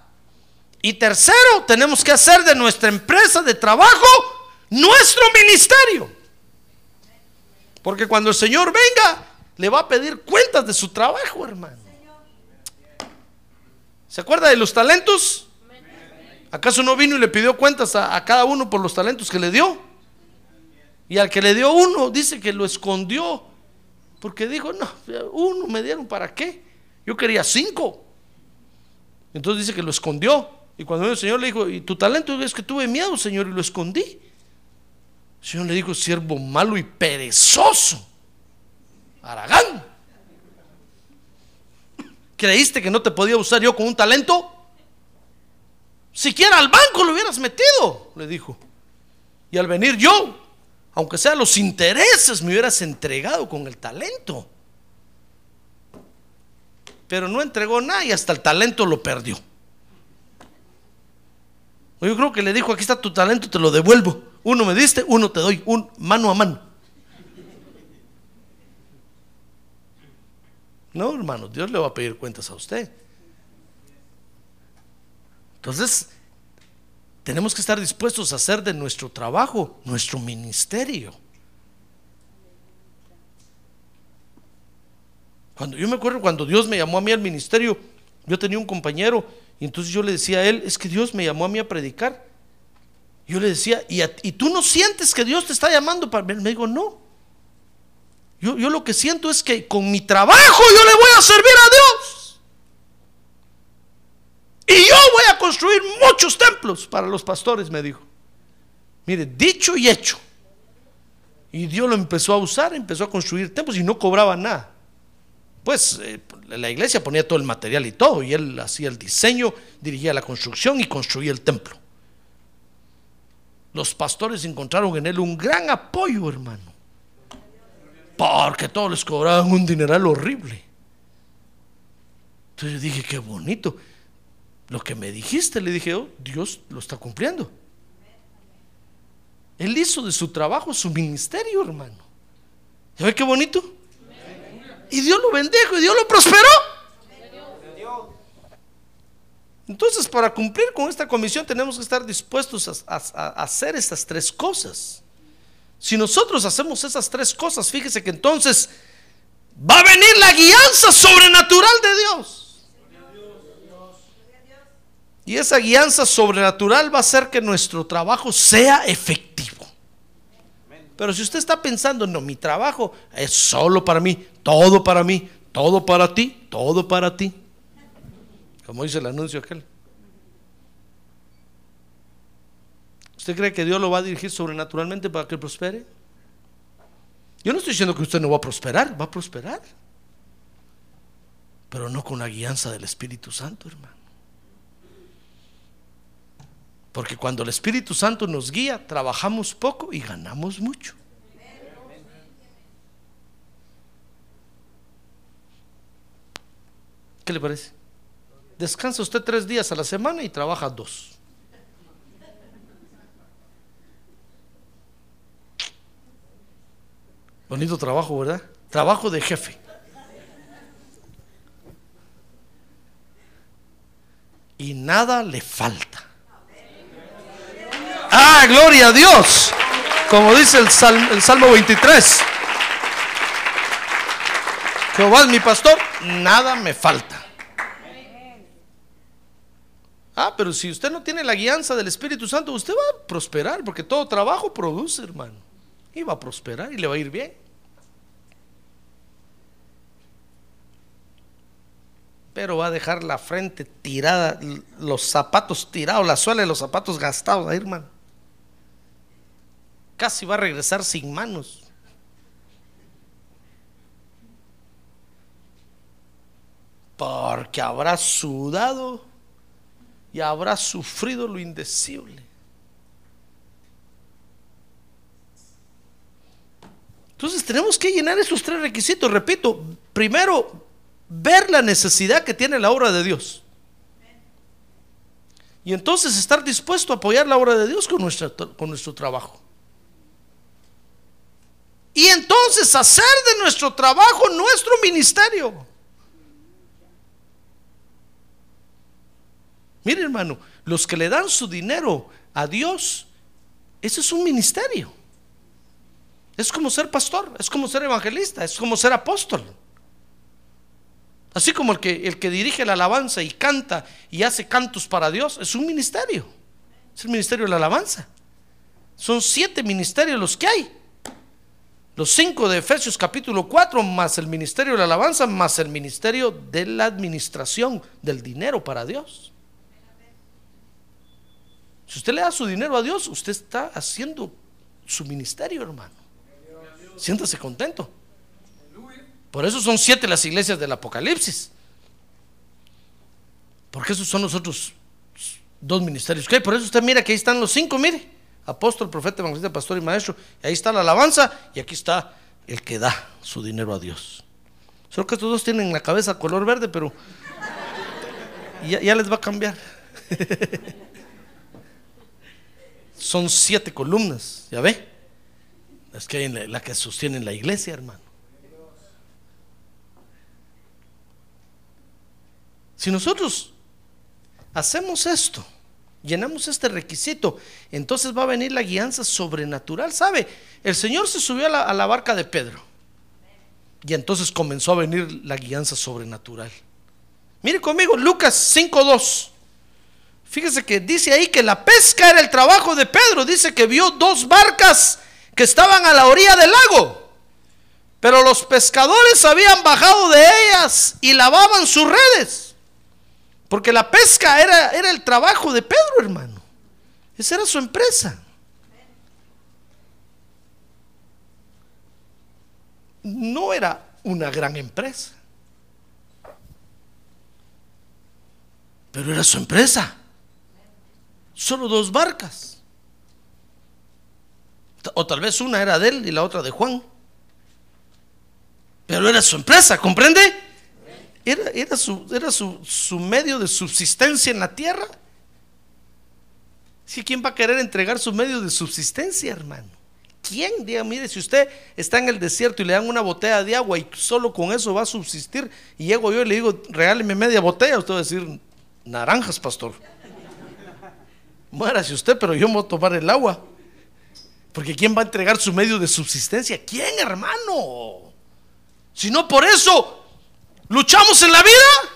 Y tercero, tenemos que hacer de nuestra empresa de trabajo nuestro ministerio. Porque cuando el Señor venga, le va a pedir cuentas de su trabajo, hermano. ¿Se acuerda de los talentos? ¿Acaso no vino y le pidió cuentas a, a, cada uno por los talentos que le dio? Y al que le dio uno, dice que lo escondió porque dijo, no, uno me dieron para qué. Yo quería cinco. Entonces dice que lo escondió. Y cuando el Señor le dijo, ¿y tu talento es que tuve miedo, Señor, y lo escondí? El Señor le dijo, siervo malo y perezoso. Aragán. ¿Creíste que no te podía usar yo con un talento? Siquiera al banco lo hubieras metido, le dijo. Y al venir yo, aunque sea los intereses, me hubieras entregado con el talento. Pero no entregó nada y hasta el talento lo perdió. Yo creo que le dijo, aquí está tu talento, te lo devuelvo. Uno me diste, uno te doy, un mano a mano. No, hermano, Dios le va a pedir cuentas a usted. Entonces, tenemos que estar dispuestos a hacer de nuestro trabajo nuestro ministerio. Cuando yo me acuerdo cuando Dios me llamó a mí al ministerio, yo tenía un compañero y entonces yo le decía a él, es que Dios me llamó a mí a predicar. Yo le decía, ¿y, tú no sientes que Dios te está llamando para Me digo, no. Yo, yo lo que siento es que con mi trabajo yo le voy a servir a Dios. Y yo voy a construir muchos templos para los pastores, me dijo. Mire, dicho y hecho. Y Dios lo empezó a usar, empezó a construir templos y no cobraba nada. Pues eh, la iglesia ponía todo el material y todo, y él hacía el diseño, dirigía la construcción y construía el templo. Los pastores encontraron en él un gran apoyo, hermano. Porque todos les cobraban un dineral horrible. Entonces yo dije, qué bonito. Lo que me dijiste, le dije, oh, Dios lo está cumpliendo. Él hizo de su trabajo su ministerio, hermano. ¿Ya qué bonito? Y Dios lo bendijo y Dios lo prosperó. Entonces, para cumplir con esta comisión tenemos que estar dispuestos a, hacer estas tres cosas. Si nosotros hacemos esas tres cosas, fíjese que entonces va a venir la guianza sobrenatural de Dios. Y esa guianza sobrenatural va a hacer que nuestro trabajo sea efectivo. Pero si usted está pensando, no, mi trabajo es solo para mí, todo para mí, todo para ti, todo para ti. Como dice el anuncio aquel. ¿Usted cree que Dios lo va a dirigir sobrenaturalmente para que prospere? Yo no estoy diciendo que usted no va a prosperar, va a prosperar. Pero no con la guianza del Espíritu Santo, hermano. Porque cuando el Espíritu Santo nos guía, trabajamos poco y ganamos mucho. ¿Qué le parece? Descansa usted tres días a la semana y trabaja dos. Bonito trabajo, ¿verdad? Trabajo de jefe. Y nada le falta. Ah, gloria a Dios. Como dice el, Sal- el Salmo 23. Jehová es mi pastor, nada me falta. Ah, pero si usted no tiene la guianza del Espíritu Santo, usted va a prosperar, porque todo trabajo produce, hermano. Y va a prosperar y le va a ir bien. Pero va a dejar la frente tirada, los zapatos tirados, la suela de los zapatos gastados hermano. Casi va a regresar sin manos. Porque habrá sudado y habrá sufrido lo indecible. Entonces tenemos que llenar esos tres requisitos. Repito, primero, ver la necesidad que tiene la obra de Dios. Y entonces estar dispuesto a apoyar la obra de Dios con, nuestra, con nuestro trabajo. Y entonces hacer de nuestro trabajo nuestro ministerio. Mire hermano, los que le dan su dinero a Dios, ese es un ministerio. Es como ser pastor, es como ser evangelista, es como ser apóstol. Así como el que, el que dirige la alabanza y canta y hace cantos para Dios, es un ministerio. Es el ministerio de la alabanza. Son siete ministerios los que hay. Los cinco de Efesios capítulo 4, más el ministerio de la alabanza, más el ministerio de la administración del dinero para Dios. Si usted le da su dinero a Dios, usted está haciendo su ministerio, hermano. Siéntase contento. Por eso son siete las iglesias del Apocalipsis. Porque esos son los otros dos ministerios que. Por eso usted mira que ahí están los cinco, mire. Apóstol, profeta, evangelista, pastor y maestro. Y ahí está la alabanza y aquí está el que da su dinero a Dios. Solo que estos dos tienen la cabeza color verde, pero ya, ya les va a cambiar. (laughs) Son siete columnas, ¿ya ve? Las que hay en la, que sostienen la iglesia, hermano. Si nosotros hacemos esto, llenamos este requisito, entonces va a venir la guianza sobrenatural. ¿Sabe? El Señor se subió a la, a la barca de Pedro. Y entonces comenzó a venir la guianza sobrenatural. Mire conmigo, Lucas 5.2. Fíjese que dice ahí que la pesca era el trabajo de Pedro. Dice que vio dos barcas que estaban a la orilla del lago. Pero los pescadores habían bajado de ellas y lavaban sus redes. Porque la pesca era, era el trabajo de Pedro, hermano. Esa era su empresa. No era una gran empresa. Pero era su empresa. Solo dos barcas. O tal vez una era de él y la otra de Juan. Pero era su empresa, ¿comprende? Era, era, su, era su, su medio de subsistencia en la tierra. Si ¿quién va a querer entregar su medio de subsistencia, hermano? ¿Quién? Diga, mire, si usted está en el desierto y le dan una botella de agua y solo con eso va a subsistir, y llego yo y le digo, regáleme media botella, usted va a decir, naranjas, pastor. Muérase usted, pero yo me voy a tomar el agua. Porque ¿quién va a entregar su medio de subsistencia? ¿Quién, hermano? Si no por eso luchamos en la vida.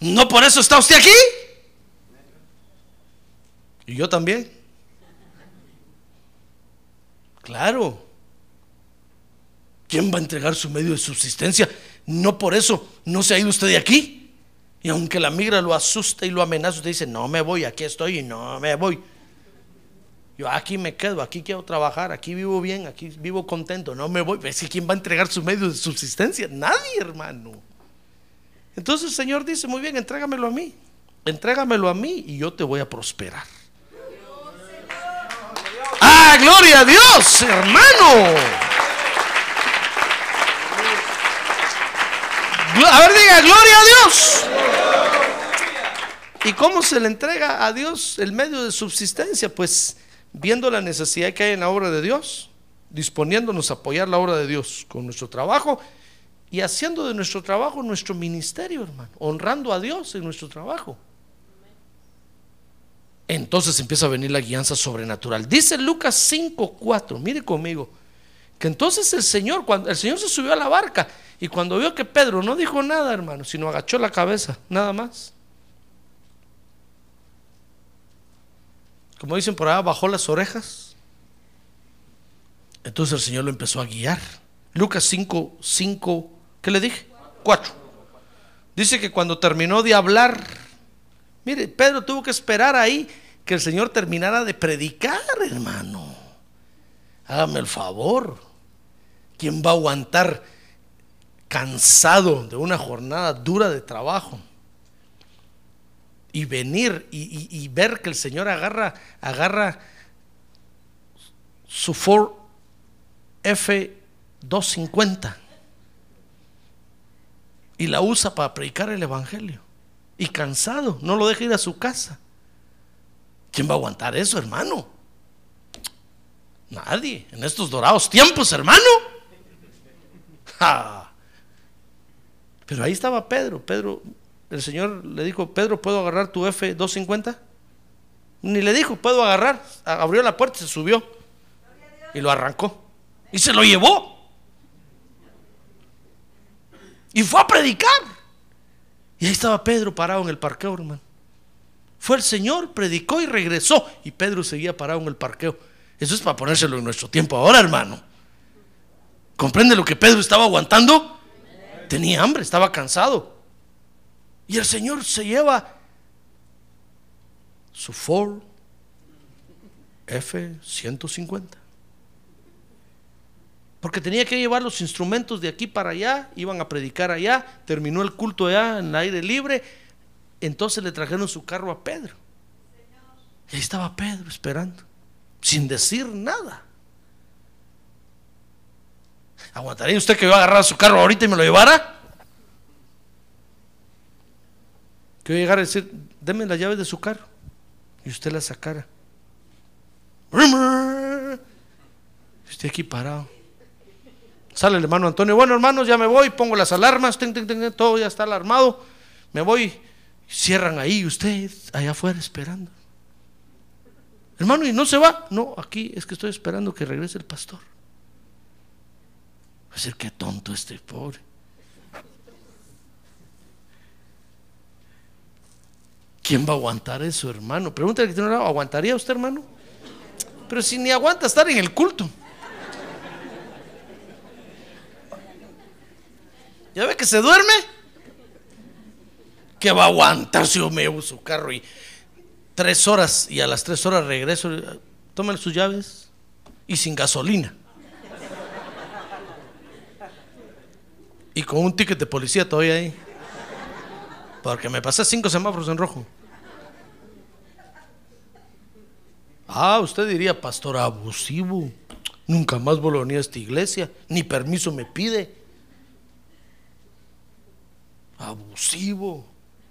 ¿No por eso está usted aquí? Y yo también. Claro. ¿Quién va a entregar su medio de subsistencia? No por eso no se ha ido usted de aquí. Y aunque la migra lo asusta y lo amenaza, usted dice, no me voy, aquí estoy y no me voy. Yo aquí me quedo, aquí quiero trabajar, aquí vivo bien, aquí vivo contento, no me voy. ¿Ves quién va a entregar su medio de subsistencia? Nadie, hermano. Entonces el Señor dice, muy bien, entrégamelo a mí. Entrégamelo a mí y yo te voy a prosperar. Ah, gloria a Dios, hermano. A ver, diga, gloria a Dios. ¿Y cómo se le entrega a Dios el medio de subsistencia? Pues viendo la necesidad que hay en la obra de Dios, disponiéndonos a apoyar la obra de Dios con nuestro trabajo y haciendo de nuestro trabajo nuestro ministerio, hermano, honrando a Dios en nuestro trabajo. Entonces empieza a venir la guianza sobrenatural. Dice Lucas 5:4, mire conmigo, que entonces el Señor, cuando el Señor se subió a la barca y cuando vio que Pedro no dijo nada, hermano, sino agachó la cabeza, nada más. Como dicen por allá, bajó las orejas. Entonces el Señor lo empezó a guiar. Lucas 5, 5, ¿qué le dije? 4. Dice que cuando terminó de hablar, mire, Pedro tuvo que esperar ahí que el Señor terminara de predicar, hermano. Hágame el favor. ¿Quién va a aguantar cansado de una jornada dura de trabajo? y venir y, ver que el Señor agarra, agarra su Ford F250 y la usa para predicar el Evangelio. Y cansado, no lo deja ir a su casa. ¿Quién va a aguantar eso, hermano? Nadie. En estos dorados tiempos, hermano. (laughs) Pero ahí estaba Pedro. Pedro el Señor le dijo, Pedro, ¿puedo agarrar tu F250? Ni le dijo, puedo agarrar. Abrió la puerta, se subió y lo arrancó. Y se lo llevó. Y fue a predicar. Y ahí estaba Pedro parado en el parqueo, hermano. Fue el Señor, predicó y regresó. Y Pedro seguía parado en el parqueo. Eso es para ponérselo en nuestro tiempo ahora, hermano. ¿Comprende lo que Pedro estaba aguantando? Tenía hambre, estaba cansado. Y el Señor se lleva su Ford F-150. Porque tenía que llevar los instrumentos de aquí para allá, iban a predicar allá, terminó el culto allá en el aire libre, entonces le trajeron su carro a Pedro. Y ahí estaba Pedro esperando, sin decir nada. ¿Aguantaría usted que yo agarrara su carro ahorita y me lo llevara? Que yo llegara a decir, deme la llave de su carro. Y usted la sacara. Estoy aquí parado. Sale el hermano Antonio. Bueno, hermanos, ya me voy. Pongo las alarmas. todo ya está alarmado. Me voy. Cierran ahí. Usted allá afuera esperando. Hermano, ¿y no se va? No, aquí es que estoy esperando que regrese el pastor. Va a decir, qué tonto este pobre. ¿Quién va a aguantar eso, hermano? Pregúntale que tiene ¿aguantaría usted, hermano? Pero si ni aguanta estar en el culto. ¿Ya ve que se duerme? ¿Qué va a aguantar si yo me llevo su carro y tres horas y a las tres horas regreso? Tomen sus llaves y sin gasolina. Y con un ticket de policía todavía ahí. Porque me pasé cinco semáforos en rojo. Ah, usted diría, pastor abusivo. Nunca más vuelvo a venir a esta iglesia, ni permiso me pide. Abusivo,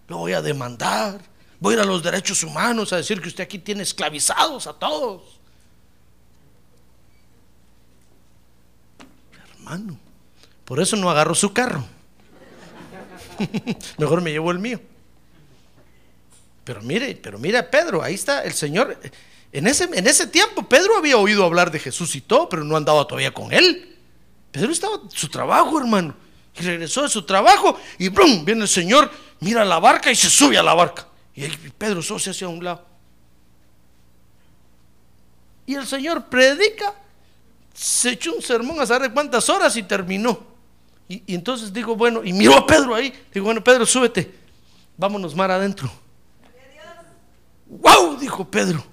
lo voy a demandar. Voy a ir a los derechos humanos a decir que usted aquí tiene esclavizados a todos. Hermano, por eso no agarro su carro. (laughs) Mejor me llevo el mío. Pero mire, pero mira Pedro, ahí está el Señor. En ese, en ese tiempo Pedro había oído hablar de Jesús y todo, pero no andaba todavía con él. Pedro estaba en su trabajo, hermano. Y regresó de su trabajo y ¡brum! viene el Señor, mira la barca y se sube a la barca. Y Pedro solo se hacia un lado. Y el Señor predica, se echó un sermón a saber cuántas horas y terminó. Y, entonces digo, bueno, y miró a Pedro ahí. Digo, bueno, Pedro, súbete. Vámonos mar adentro. ¡Wow! Dijo Pedro.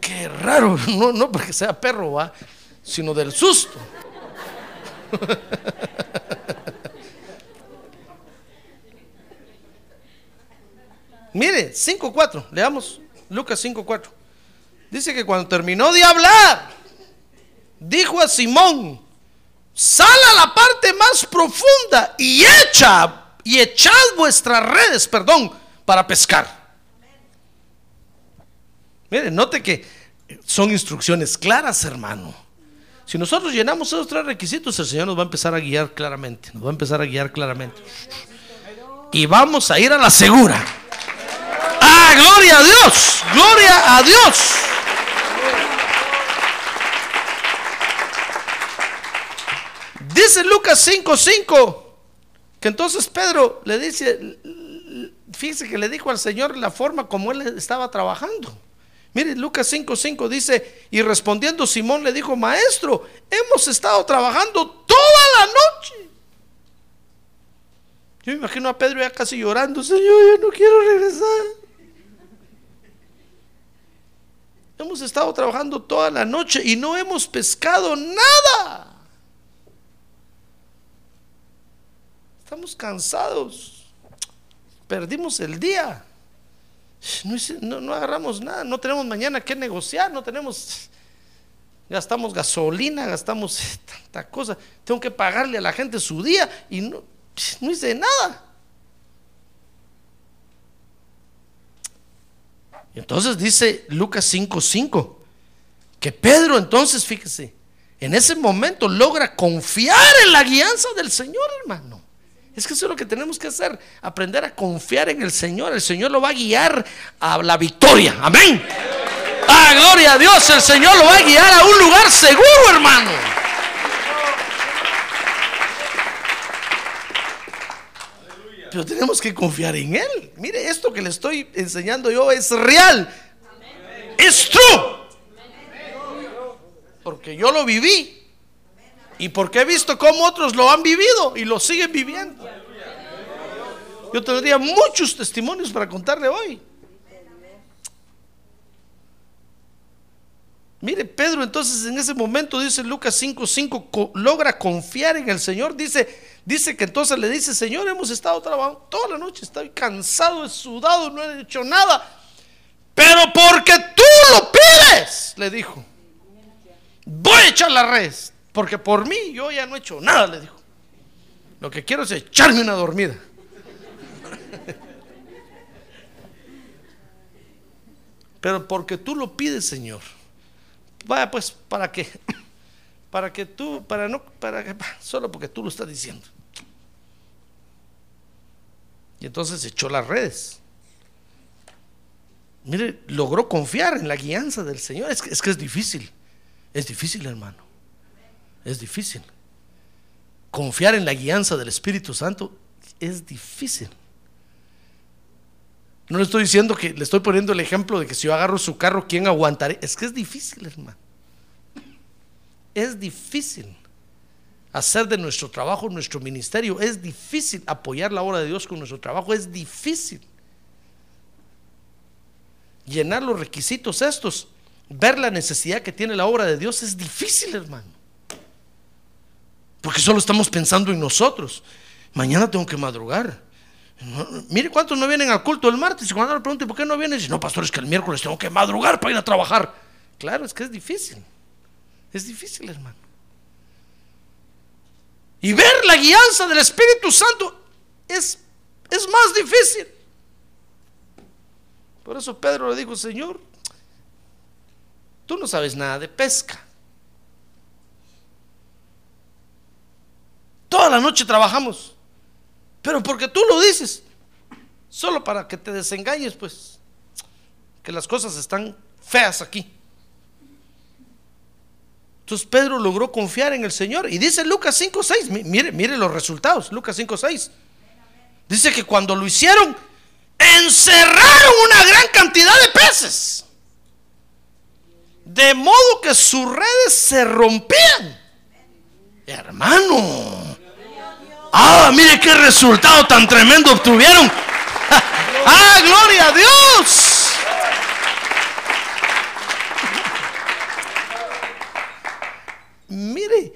Qué raro, (laughs) no, no porque sea perro, va, sino del susto. (laughs) Mire, 5.4, leamos Lucas 5.4. Dice que cuando terminó de hablar, dijo a Simón, sal a la parte más profunda y echa, y echad vuestras redes, perdón, para pescar. Mire, note que son instrucciones claras, hermano. Si nosotros llenamos esos tres requisitos, el Señor nos va a empezar a guiar claramente. Nos va a empezar a guiar claramente. Y vamos a ir a la segura. ¡Ah, gloria a Dios! ¡Gloria a Dios! Dice Lucas 5:5 que entonces Pedro le dice, fíjese que le dijo al Señor la forma como él estaba trabajando. Mire, Lucas 5:5 dice, y respondiendo Simón le dijo, maestro, hemos estado trabajando toda la noche. Yo me imagino a Pedro ya casi llorando, Señor, yo no quiero regresar. Hemos estado trabajando toda la noche y no hemos pescado nada. Estamos cansados. Perdimos el día. No, agarramos nada, no tenemos mañana que negociar, no tenemos, gastamos gasolina, gastamos (laughs) tanta cosa, tengo que pagarle a la gente su día y no, no hice nada. Entonces dice Lucas 5:5 que Pedro entonces, fíjese, en ese momento logra confiar en la guianza del Señor, hermano. Es que eso es lo que tenemos que hacer, aprender a confiar en el Señor. El Señor lo va a guiar a la victoria. Amén. Ah, gloria a Dios, el Señor lo va a guiar a un lugar seguro, hermano. Pero tenemos que confiar en Él. Mire, esto que le estoy enseñando yo es real. Es true. Porque yo lo viví. Y porque he visto cómo otros lo han vivido y lo siguen viviendo. Yo tendría muchos testimonios para contarle hoy. Mire, Pedro entonces en ese momento dice Lucas 5:5 logra confiar en el Señor, dice dice que entonces le dice, "Señor, hemos estado trabajando toda la noche, estoy cansado, sudado, no he hecho nada, pero porque tú lo pides", le dijo. "Voy a echar la red, porque por mí yo ya no he hecho nada", le dijo. Lo que quiero es echarme una dormida. (laughs) Pero porque tú lo pides, Señor. Vaya pues, ¿para qué? (laughs) Para que tú, para no, para que, solo porque tú lo estás diciendo. Y entonces echó las redes. Mire, logró confiar en la guianza del Señor. Es que, es que es difícil. Es difícil, hermano. Es difícil. Confiar en la guianza del Espíritu Santo es difícil. No le estoy diciendo que le estoy poniendo el ejemplo de que si yo agarro su carro, ¿quién aguantaré? Es que es difícil, hermano. Es difícil hacer de nuestro trabajo nuestro ministerio. Es difícil apoyar la obra de Dios con nuestro trabajo. Es difícil llenar los requisitos estos. Ver la necesidad que tiene la obra de Dios es difícil, hermano. Porque solo estamos pensando en nosotros. Mañana tengo que madrugar. Mire cuántos no vienen al culto el martes. Y cuando le pregunto, ¿por qué no vienen? Dice, no, pastor, es que el miércoles tengo que madrugar para ir a trabajar. Claro, es que es difícil. Es difícil, hermano. Y ver la guianza del Espíritu Santo es, es más difícil. Por eso Pedro le dijo, Señor, tú no sabes nada de pesca. Toda la noche trabajamos, pero porque tú lo dices, solo para que te desengañes, pues, que las cosas están feas aquí. Entonces Pedro logró confiar en el Señor. Y dice Lucas 5.6, mire, mire los resultados, Lucas 5.6. Dice que cuando lo hicieron, encerraron una gran cantidad de peces. De modo que sus redes se rompían. Hermano. Ah, mire qué resultado tan tremendo obtuvieron. (laughs) ah, gloria a Dios. Mire,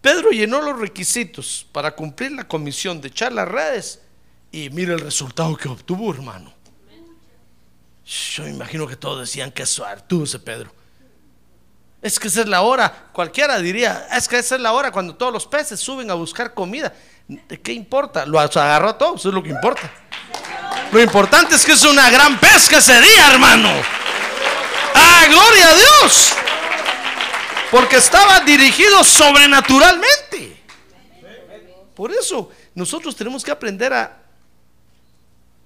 Pedro llenó los requisitos para cumplir la comisión de echar las redes y mire el resultado que obtuvo, hermano. Yo imagino que todos decían que suerte ese Pedro. Es que esa es la hora, cualquiera diría, es que esa es la hora cuando todos los peces suben a buscar comida. ¿De qué importa? Lo agarró a todos, eso es lo que importa. Lo importante es que es una gran pesca ese día, hermano. ¡Ah, gloria a Dios! Porque estaba dirigido sobrenaturalmente. Por eso nosotros tenemos que aprender a,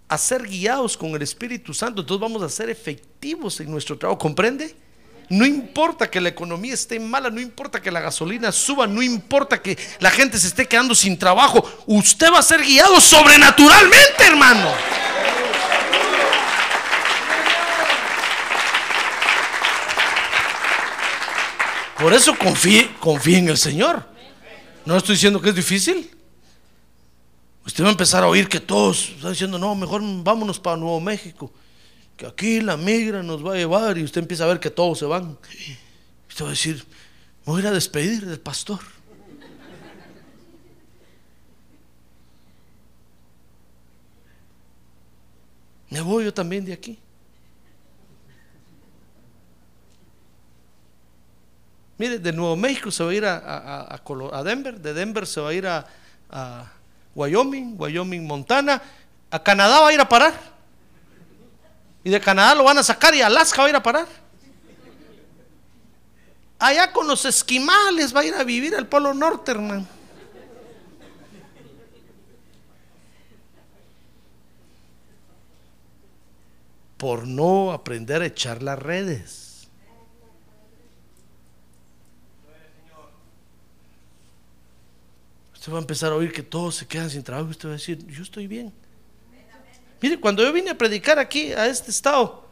a ser guiados con el Espíritu Santo. Entonces vamos a ser efectivos en nuestro trabajo. ¿Comprende? No importa que la economía esté mala, no importa que la gasolina suba, no importa que la gente se esté quedando sin trabajo. Usted va a ser guiado sobrenaturalmente, hermano. Por eso confíe, confíe en el Señor. No estoy diciendo que es difícil. Usted va a empezar a oír que todos están diciendo, no, mejor vámonos para Nuevo México. Que aquí la migra nos va a llevar y usted empieza a ver que todos se van. Usted va a decir, me voy a ir a despedir del pastor. Me voy yo también de aquí. Mire, de Nuevo México se va a ir a, Denver, de Denver se va a ir a, Wyoming, Wyoming, Montana, a Canadá va a ir a parar. Y de Canadá lo van a sacar y Alaska va a ir a parar. Allá con los esquimales va a ir a vivir al Polo Norte, hermano. Por no aprender a echar las redes. Usted va a empezar a oír que todos se quedan sin trabajo. Usted va a decir, yo estoy bien. Mire, cuando yo vine a predicar aquí, a este estado,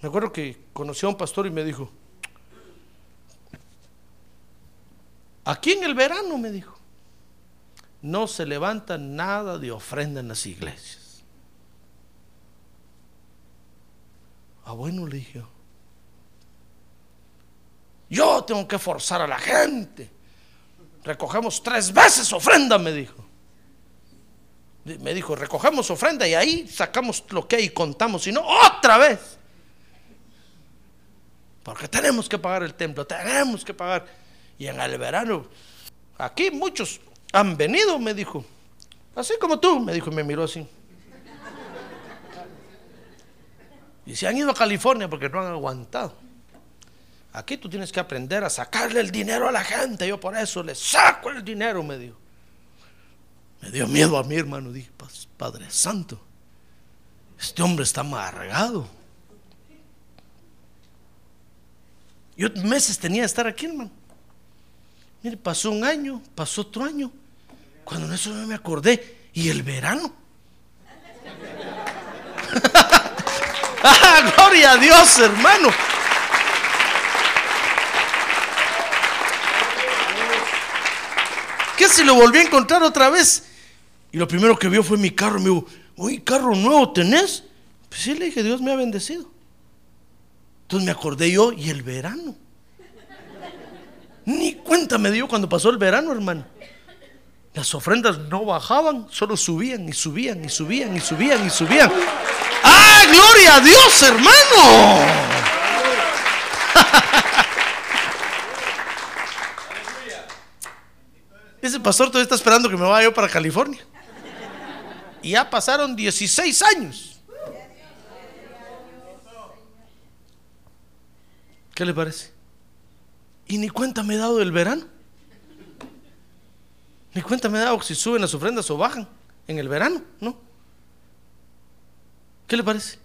me acuerdo que conocí a un pastor y me dijo, aquí en el verano, me dijo, no se levanta nada de ofrenda en las iglesias. Ah, bueno, le dije, yo tengo que forzar a la gente recogemos tres veces ofrenda, me dijo. Me dijo, recogemos ofrenda y ahí sacamos lo que hay y contamos, y no otra vez. Porque tenemos que pagar el templo, tenemos que pagar. Y en el verano, aquí muchos han venido, me dijo. Así como tú, me dijo, y me miró así. Y se han ido a California porque no han aguantado. Aquí tú tienes que aprender a sacarle el dinero a la gente. Yo por eso le saco el dinero, me dijo. Me dio miedo a mí, hermano. Dije, Padre Santo, este hombre está amargado. Yo meses tenía que estar aquí, hermano. Mire, pasó un año, pasó otro año. Cuando en eso me acordé. Y el verano. ah, (laughs) gloria a Dios, hermano. ¿Qué si lo volví a encontrar otra vez? Y lo primero que vio fue mi carro. Me dijo, uy, carro nuevo tenés. Pues sí, le dije, Dios me ha bendecido. Entonces me acordé yo y el verano. Ni cuenta me dio cuando pasó el verano, hermano. Las ofrendas no bajaban, solo subían y subían y subían y subían y subían. ¡Ah, gloria a Dios, hermano! (laughs) Ese pastor todavía está esperando que me vaya yo para California. Y ya pasaron 16 años. ¿Qué le parece? Y ni cuenta me he dado del verano. Ni cuenta me he dado si suben las ofrendas o bajan en el verano, ¿no? ¿Qué le parece?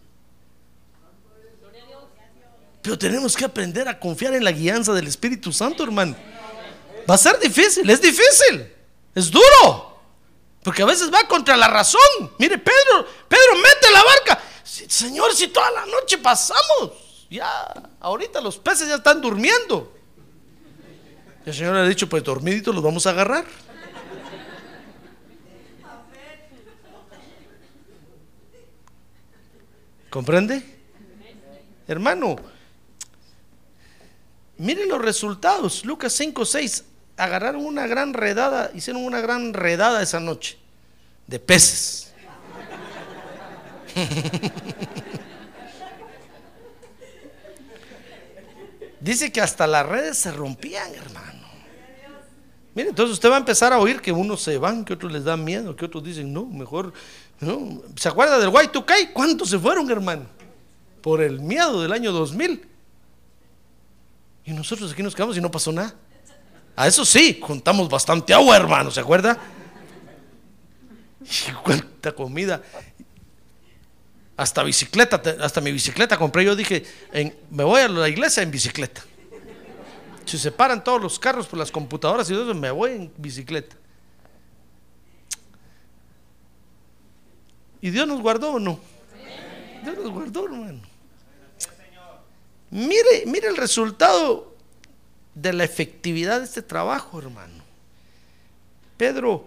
Pero tenemos que aprender a confiar en la guianza del Espíritu Santo, hermano. Va a ser difícil, es difícil, es duro. Porque a veces va contra la razón. Mire, Pedro, Pedro, mete la barca. Señor, si toda la noche pasamos, ya, ahorita los peces ya están durmiendo. El Señor le ha dicho, pues dormiditos los vamos a agarrar. ¿Comprende? Hermano, miren los resultados. Lucas 5, 6. Agarraron una gran redada, hicieron una gran redada esa noche de peces. (laughs) Dice que hasta las redes se rompían, hermano. Mire, entonces usted va a empezar a oír que unos se van, que otros les da miedo, que otros dicen, no, mejor. ¿Se acuerda del Y2K? ¿Cuántos se fueron, hermano? Por el miedo del año 2000. Y nosotros aquí nos quedamos y no pasó nada. A eso sí, contamos bastante agua, hermano, ¿se acuerda? (laughs) Y cuánta comida. Hasta bicicleta, hasta mi bicicleta compré. Yo dije, me voy a la iglesia en bicicleta. Si se paran todos los carros por las computadoras y todo eso, me voy en bicicleta. ¿Y Dios nos guardó o no? Dios nos guardó, hermano. Mire, mire el resultado de la efectividad de este trabajo, hermano. Pedro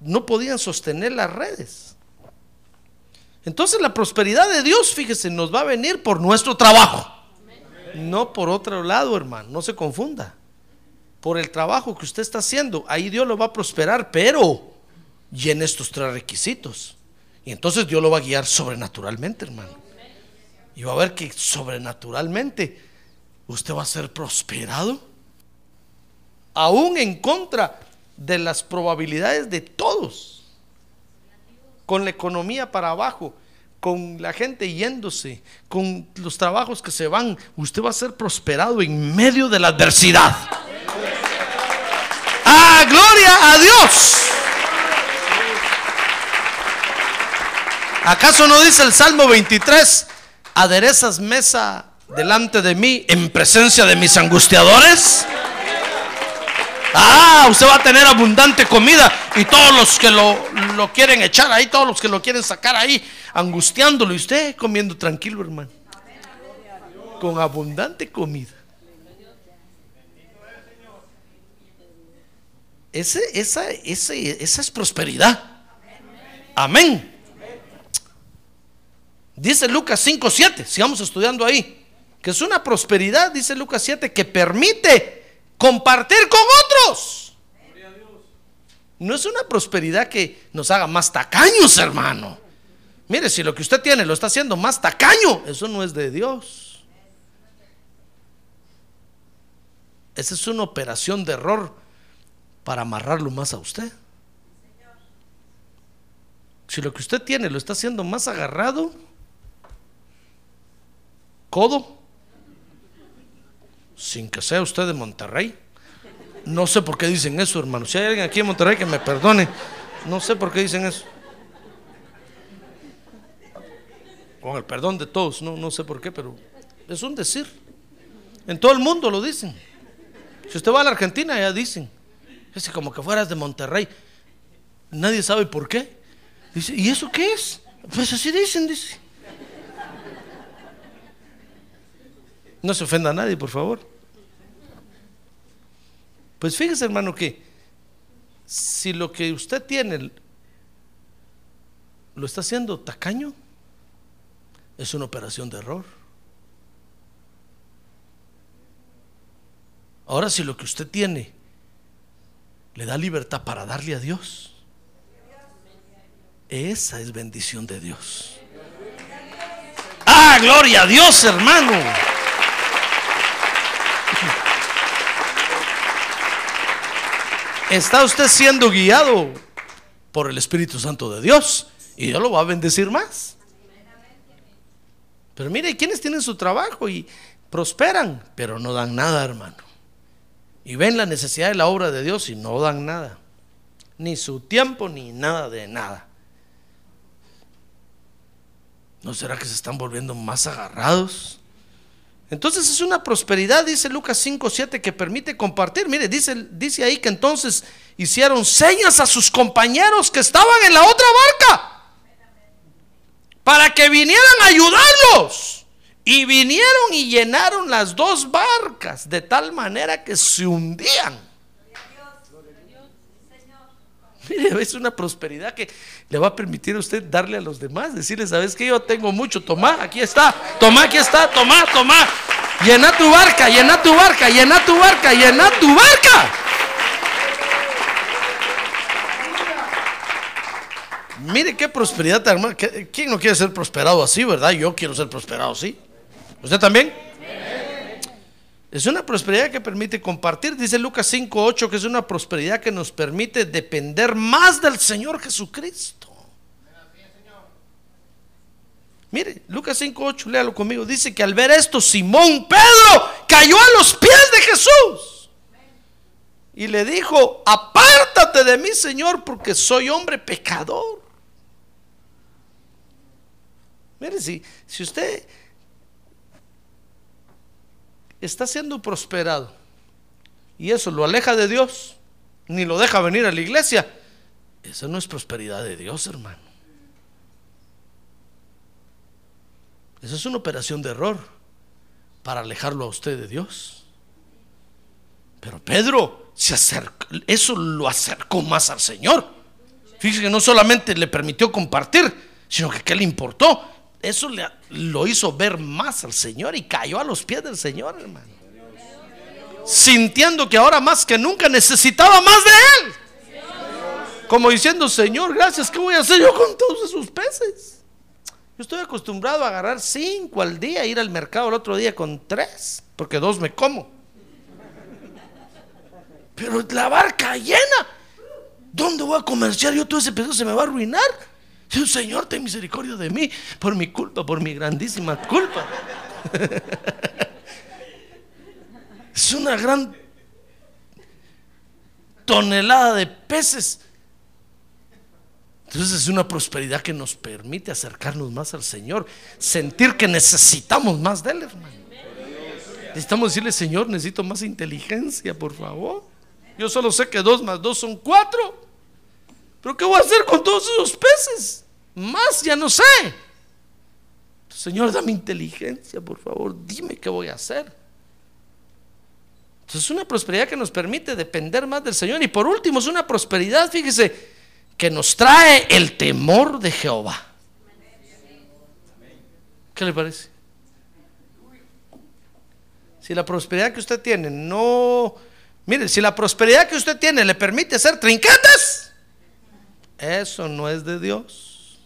no podían sostener las redes. Entonces la prosperidad de Dios, fíjese, nos va a venir por nuestro trabajo. No por otro lado, hermano, no se confunda. Por el trabajo que usted está haciendo, ahí Dios lo va a prosperar, pero llene estos tres requisitos. Y entonces Dios lo va a guiar sobrenaturalmente, hermano. Y va a ver que sobrenaturalmente usted va a ser prosperado. Aún en contra de las probabilidades de todos. Con la economía para abajo, con la gente yéndose, con los trabajos que se van, usted va a ser prosperado en medio de la adversidad. ¡Ah, gloria a Dios! ¿Acaso no dice el Salmo 23? aderezas mesa delante de mí en presencia de mis angustiadores. Ah, usted va a tener abundante comida y todos los que lo, lo, quieren echar ahí, todos los que lo quieren sacar ahí, angustiándolo y usted comiendo tranquilo, hermano. Con abundante comida. Ese, esa, ese, esa es prosperidad. Amén. Dice Lucas 5, 7, sigamos estudiando ahí, que es una prosperidad, dice Lucas 7, que permite compartir con otros. No es una prosperidad que nos haga más tacaños, hermano. Mire, si lo que usted tiene lo está haciendo más tacaño, eso no es de Dios. Esa es una operación de error para amarrarlo más a usted. Si lo que usted tiene lo está haciendo más agarrado, codo, sin que sea usted de Monterrey. No sé por qué dicen eso, hermano. Si hay alguien aquí en Monterrey que me perdone, no sé por qué dicen eso. Con el perdón de todos, no, no sé por qué, pero es un decir. En todo el mundo lo dicen. Si usted va a la Argentina, ya dicen. Es como que fueras de Monterrey. Nadie sabe por qué. Dice, ¿y eso qué es? Pues así dicen, dice. No se ofenda a nadie, por favor. Pues fíjese, hermano, que si lo que usted tiene lo está haciendo tacaño, es una operación de error. Ahora, si lo que usted tiene le da libertad para darle a Dios, esa es bendición de Dios. Ah, gloria a Dios, hermano. Está usted siendo guiado por el Espíritu Santo de Dios y Dios lo va a bendecir más. Pero mire, quienes tienen su trabajo y prosperan, pero no dan nada, hermano. Y ven la necesidad de la obra de Dios y no dan nada. Ni su tiempo, ni nada de nada. ¿No será que se están volviendo más agarrados? Entonces es una prosperidad, dice Lucas 5, 7, que permite compartir. Mire, dice, dice ahí que entonces hicieron señas a sus compañeros que estaban en la otra barca para que vinieran a ayudarlos. Y vinieron y llenaron las dos barcas de tal manera que se hundían. Mire, es una prosperidad que le va a permitir a usted darle a los demás, decirles, ¿sabes que Yo tengo mucho, toma, aquí está, toma, aquí está, toma, toma. Llena tu barca, llena tu barca, llena tu barca, llena tu barca. Mire qué prosperidad, hermano. ¿Quién no quiere ser prosperado así, verdad? Yo quiero ser prosperado así. ¿Usted también? Es una prosperidad que permite compartir. Dice Lucas 5.8 que es una prosperidad que nos permite depender más del Señor Jesucristo. Mire, Lucas 5.8, léalo conmigo. Dice que al ver esto, Simón Pedro cayó a los pies de Jesús. Y le dijo, apártate de mí, Señor, porque soy hombre pecador. Mire, si, si usted está siendo prosperado y eso lo aleja de Dios, ni lo deja venir a la iglesia, eso no es prosperidad de Dios, hermano. Eso es una operación de error para alejarlo a usted de Dios. Pero Pedro se acercó, eso lo acercó más al Señor. Fíjese que no solamente le permitió compartir, sino que ¿qué le importó? eso le, lo hizo ver más al Señor y cayó a los pies del Señor, hermano. Sintiendo que ahora más que nunca necesitaba más de Él. Como diciendo, Señor, gracias, ¿qué voy a hacer yo con todos esos peces? Yo estoy acostumbrado a agarrar cinco al día, ir al mercado el otro día con tres, porque dos me como. Pero la barca llena, ¿dónde voy a comerciar yo todo ese peso? Se me va a arruinar. Señor, ten misericordia de mí por mi culpa, por mi grandísima culpa. (laughs) es una gran tonelada de peces. Entonces es una prosperidad que nos permite acercarnos más al Señor, sentir que necesitamos más de Él, hermano. Necesitamos decirle, Señor, necesito más inteligencia, por favor. Yo solo sé que dos más dos son cuatro. Pero ¿qué voy a hacer con todos esos peces? Más ya no sé. Señor, dame inteligencia, por favor. Dime qué voy a hacer. Entonces es una prosperidad que nos permite depender más del Señor. Y por último, es una prosperidad, fíjese, que nos trae el temor de Jehová. ¿Qué le parece? Si la prosperidad que usted tiene no... Mire, si la prosperidad que usted tiene le permite hacer trinquetes, eso no es de Dios.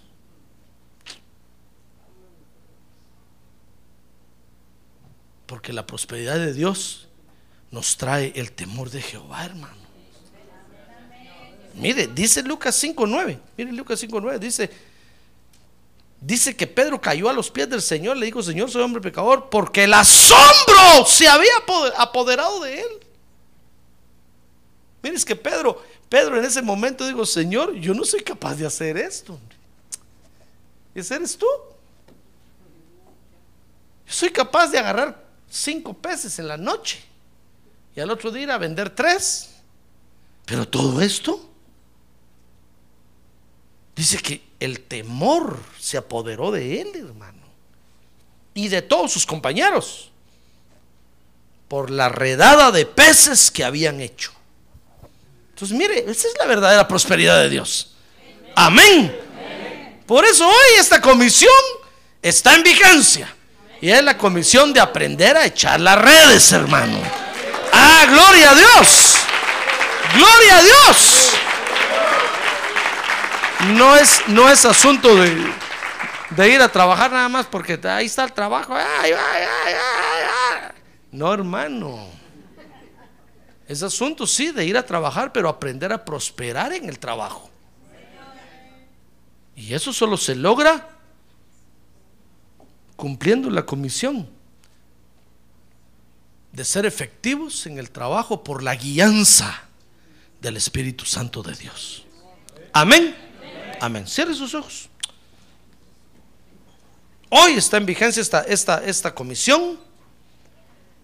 Porque la prosperidad de Dios nos trae el temor de Jehová, hermano. Mire, dice Lucas 5.9. Mire Lucas 5.9. Dice, dice que Pedro cayó a los pies del Señor. Le dijo, Señor, soy hombre pecador. Porque el asombro se había apoderado de él. Mire, es que Pedro, Pedro en ese momento dijo, Señor, yo no soy capaz de hacer esto. Ese eres tú. Yo soy capaz de agarrar cinco peces en la noche y al otro día ir a vender tres. Pero todo esto dice que el temor se apoderó de él, hermano, y de todos sus compañeros por la redada de peces que habían hecho. Entonces, mire, esa es la verdadera prosperidad de Dios. Amén. Por eso hoy esta comisión está en vigencia. Y es la comisión de aprender a echar las redes, hermano. Ah, gloria a Dios. Gloria a Dios. No es, no es asunto de, de ir a trabajar nada más porque ahí está el trabajo. no, hermano. Es asunto, sí, de ir a trabajar, pero aprender a prosperar en el trabajo. Y eso solo se logra cumpliendo la comisión de ser efectivos en el trabajo por la guianza del Espíritu Santo de Dios. Amén. Amén. Cierre sus ojos. Hoy está en vigencia esta, esta, esta comisión.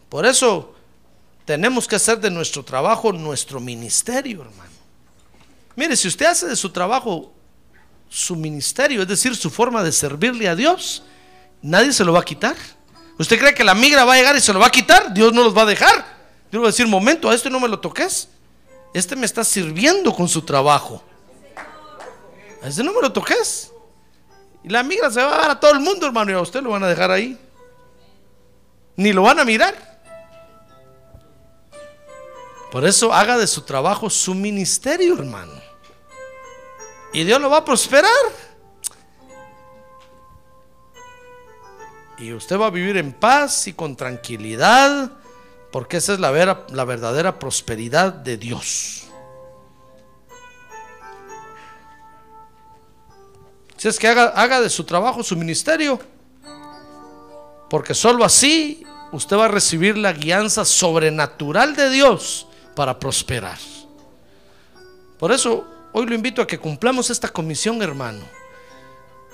Por eso tenemos que hacer de nuestro trabajo nuestro ministerio, hermano. Mire, si usted hace de su trabajo su ministerio, es decir, su forma de servirle a Dios, nadie se lo va a quitar. ¿Usted cree que la migra va a llegar y se lo va a quitar? Dios no los va a dejar. Dios va a decir, momento, a este no me lo toques. Este me está sirviendo con su trabajo. A este no me lo toques. Y la migra se va a dar a todo el mundo, hermano, y a usted lo van a dejar ahí. Ni lo van a mirar. Por eso haga de su trabajo su ministerio, hermano. Y Dios lo va a prosperar. Y usted va a vivir en paz y con tranquilidad, porque esa es la, la verdadera prosperidad de Dios. Si es que haga, haga de su trabajo su ministerio, porque solo así usted va a recibir la guianza sobrenatural de Dios para prosperar. Por eso hoy lo invito a que cumplamos esta comisión, hermano.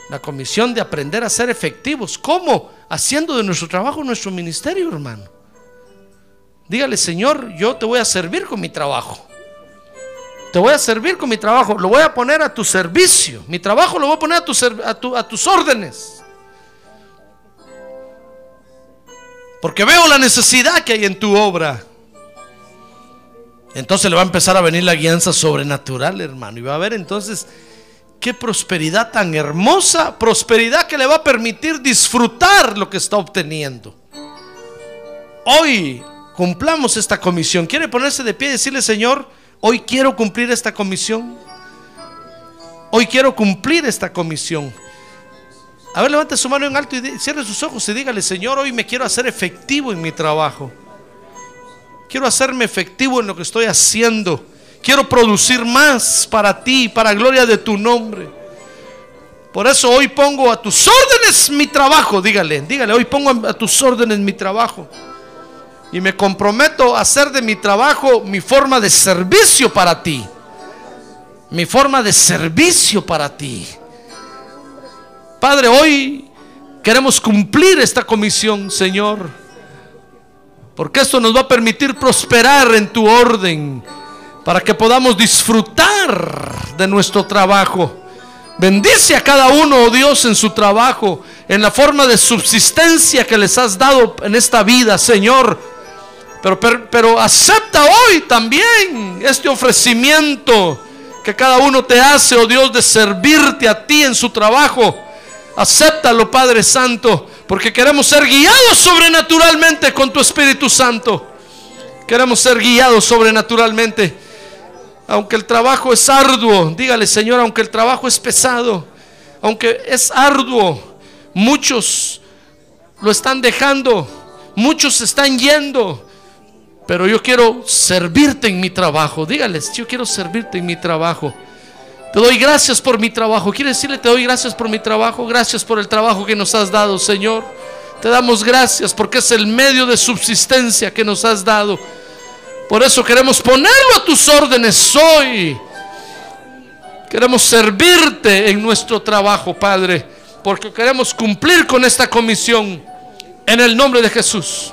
La comisión de aprender a ser efectivos. ¿Cómo? Haciendo de nuestro trabajo nuestro ministerio, hermano. Dígale, Señor, yo te voy a servir con mi trabajo. Te voy a servir con mi trabajo. Lo voy a poner a tu servicio. Mi trabajo lo voy a poner a, tus órdenes. Porque veo la necesidad que hay en tu obra. Entonces le va a empezar a venir la guianza sobrenatural, hermano. Y va a ver entonces qué prosperidad tan hermosa, prosperidad que le va a permitir disfrutar lo que está obteniendo. Hoy cumplamos esta comisión. ¿Quiere ponerse de pie y decirle, Señor, hoy quiero cumplir esta comisión? Hoy quiero cumplir esta comisión. A ver, levante su mano en alto y cierre sus ojos y dígale, Señor, hoy me quiero hacer efectivo en mi trabajo. Quiero hacerme efectivo en lo que estoy haciendo. Quiero producir más para ti, para gloria de tu nombre. Por eso hoy pongo a tus órdenes mi trabajo. Dígale, dígale, hoy pongo a tus órdenes mi trabajo. Y me comprometo a hacer de mi trabajo mi forma de servicio para ti. Mi forma de servicio para ti. Padre, hoy queremos cumplir esta comisión, Señor. Porque esto nos va a permitir prosperar en tu orden. Para que podamos disfrutar de nuestro trabajo. Bendice a cada uno, oh Dios, en su trabajo, en la forma de subsistencia que les has dado en esta vida, Señor. Pero, pero, acepta hoy también este ofrecimiento que cada uno te hace, oh Dios, de servirte a ti en su trabajo. Acéptalo, Padre Santo, porque queremos ser guiados sobrenaturalmente con tu Espíritu Santo. Queremos ser guiados sobrenaturalmente. Aunque el trabajo es arduo, dígale Señor, aunque el trabajo es pesado, aunque es arduo, muchos lo están dejando, muchos están yendo, pero yo quiero servirte en mi trabajo. Dígales, yo quiero servirte en mi trabajo. Te doy gracias por mi trabajo. Quiere decirle, te doy gracias por mi trabajo. Gracias por el trabajo que nos has dado, Señor. Te damos gracias porque es el medio de subsistencia que nos has dado. Por eso queremos ponerlo a tus órdenes hoy. Queremos servirte en nuestro trabajo, Padre, porque queremos cumplir con esta comisión en el nombre de Jesús.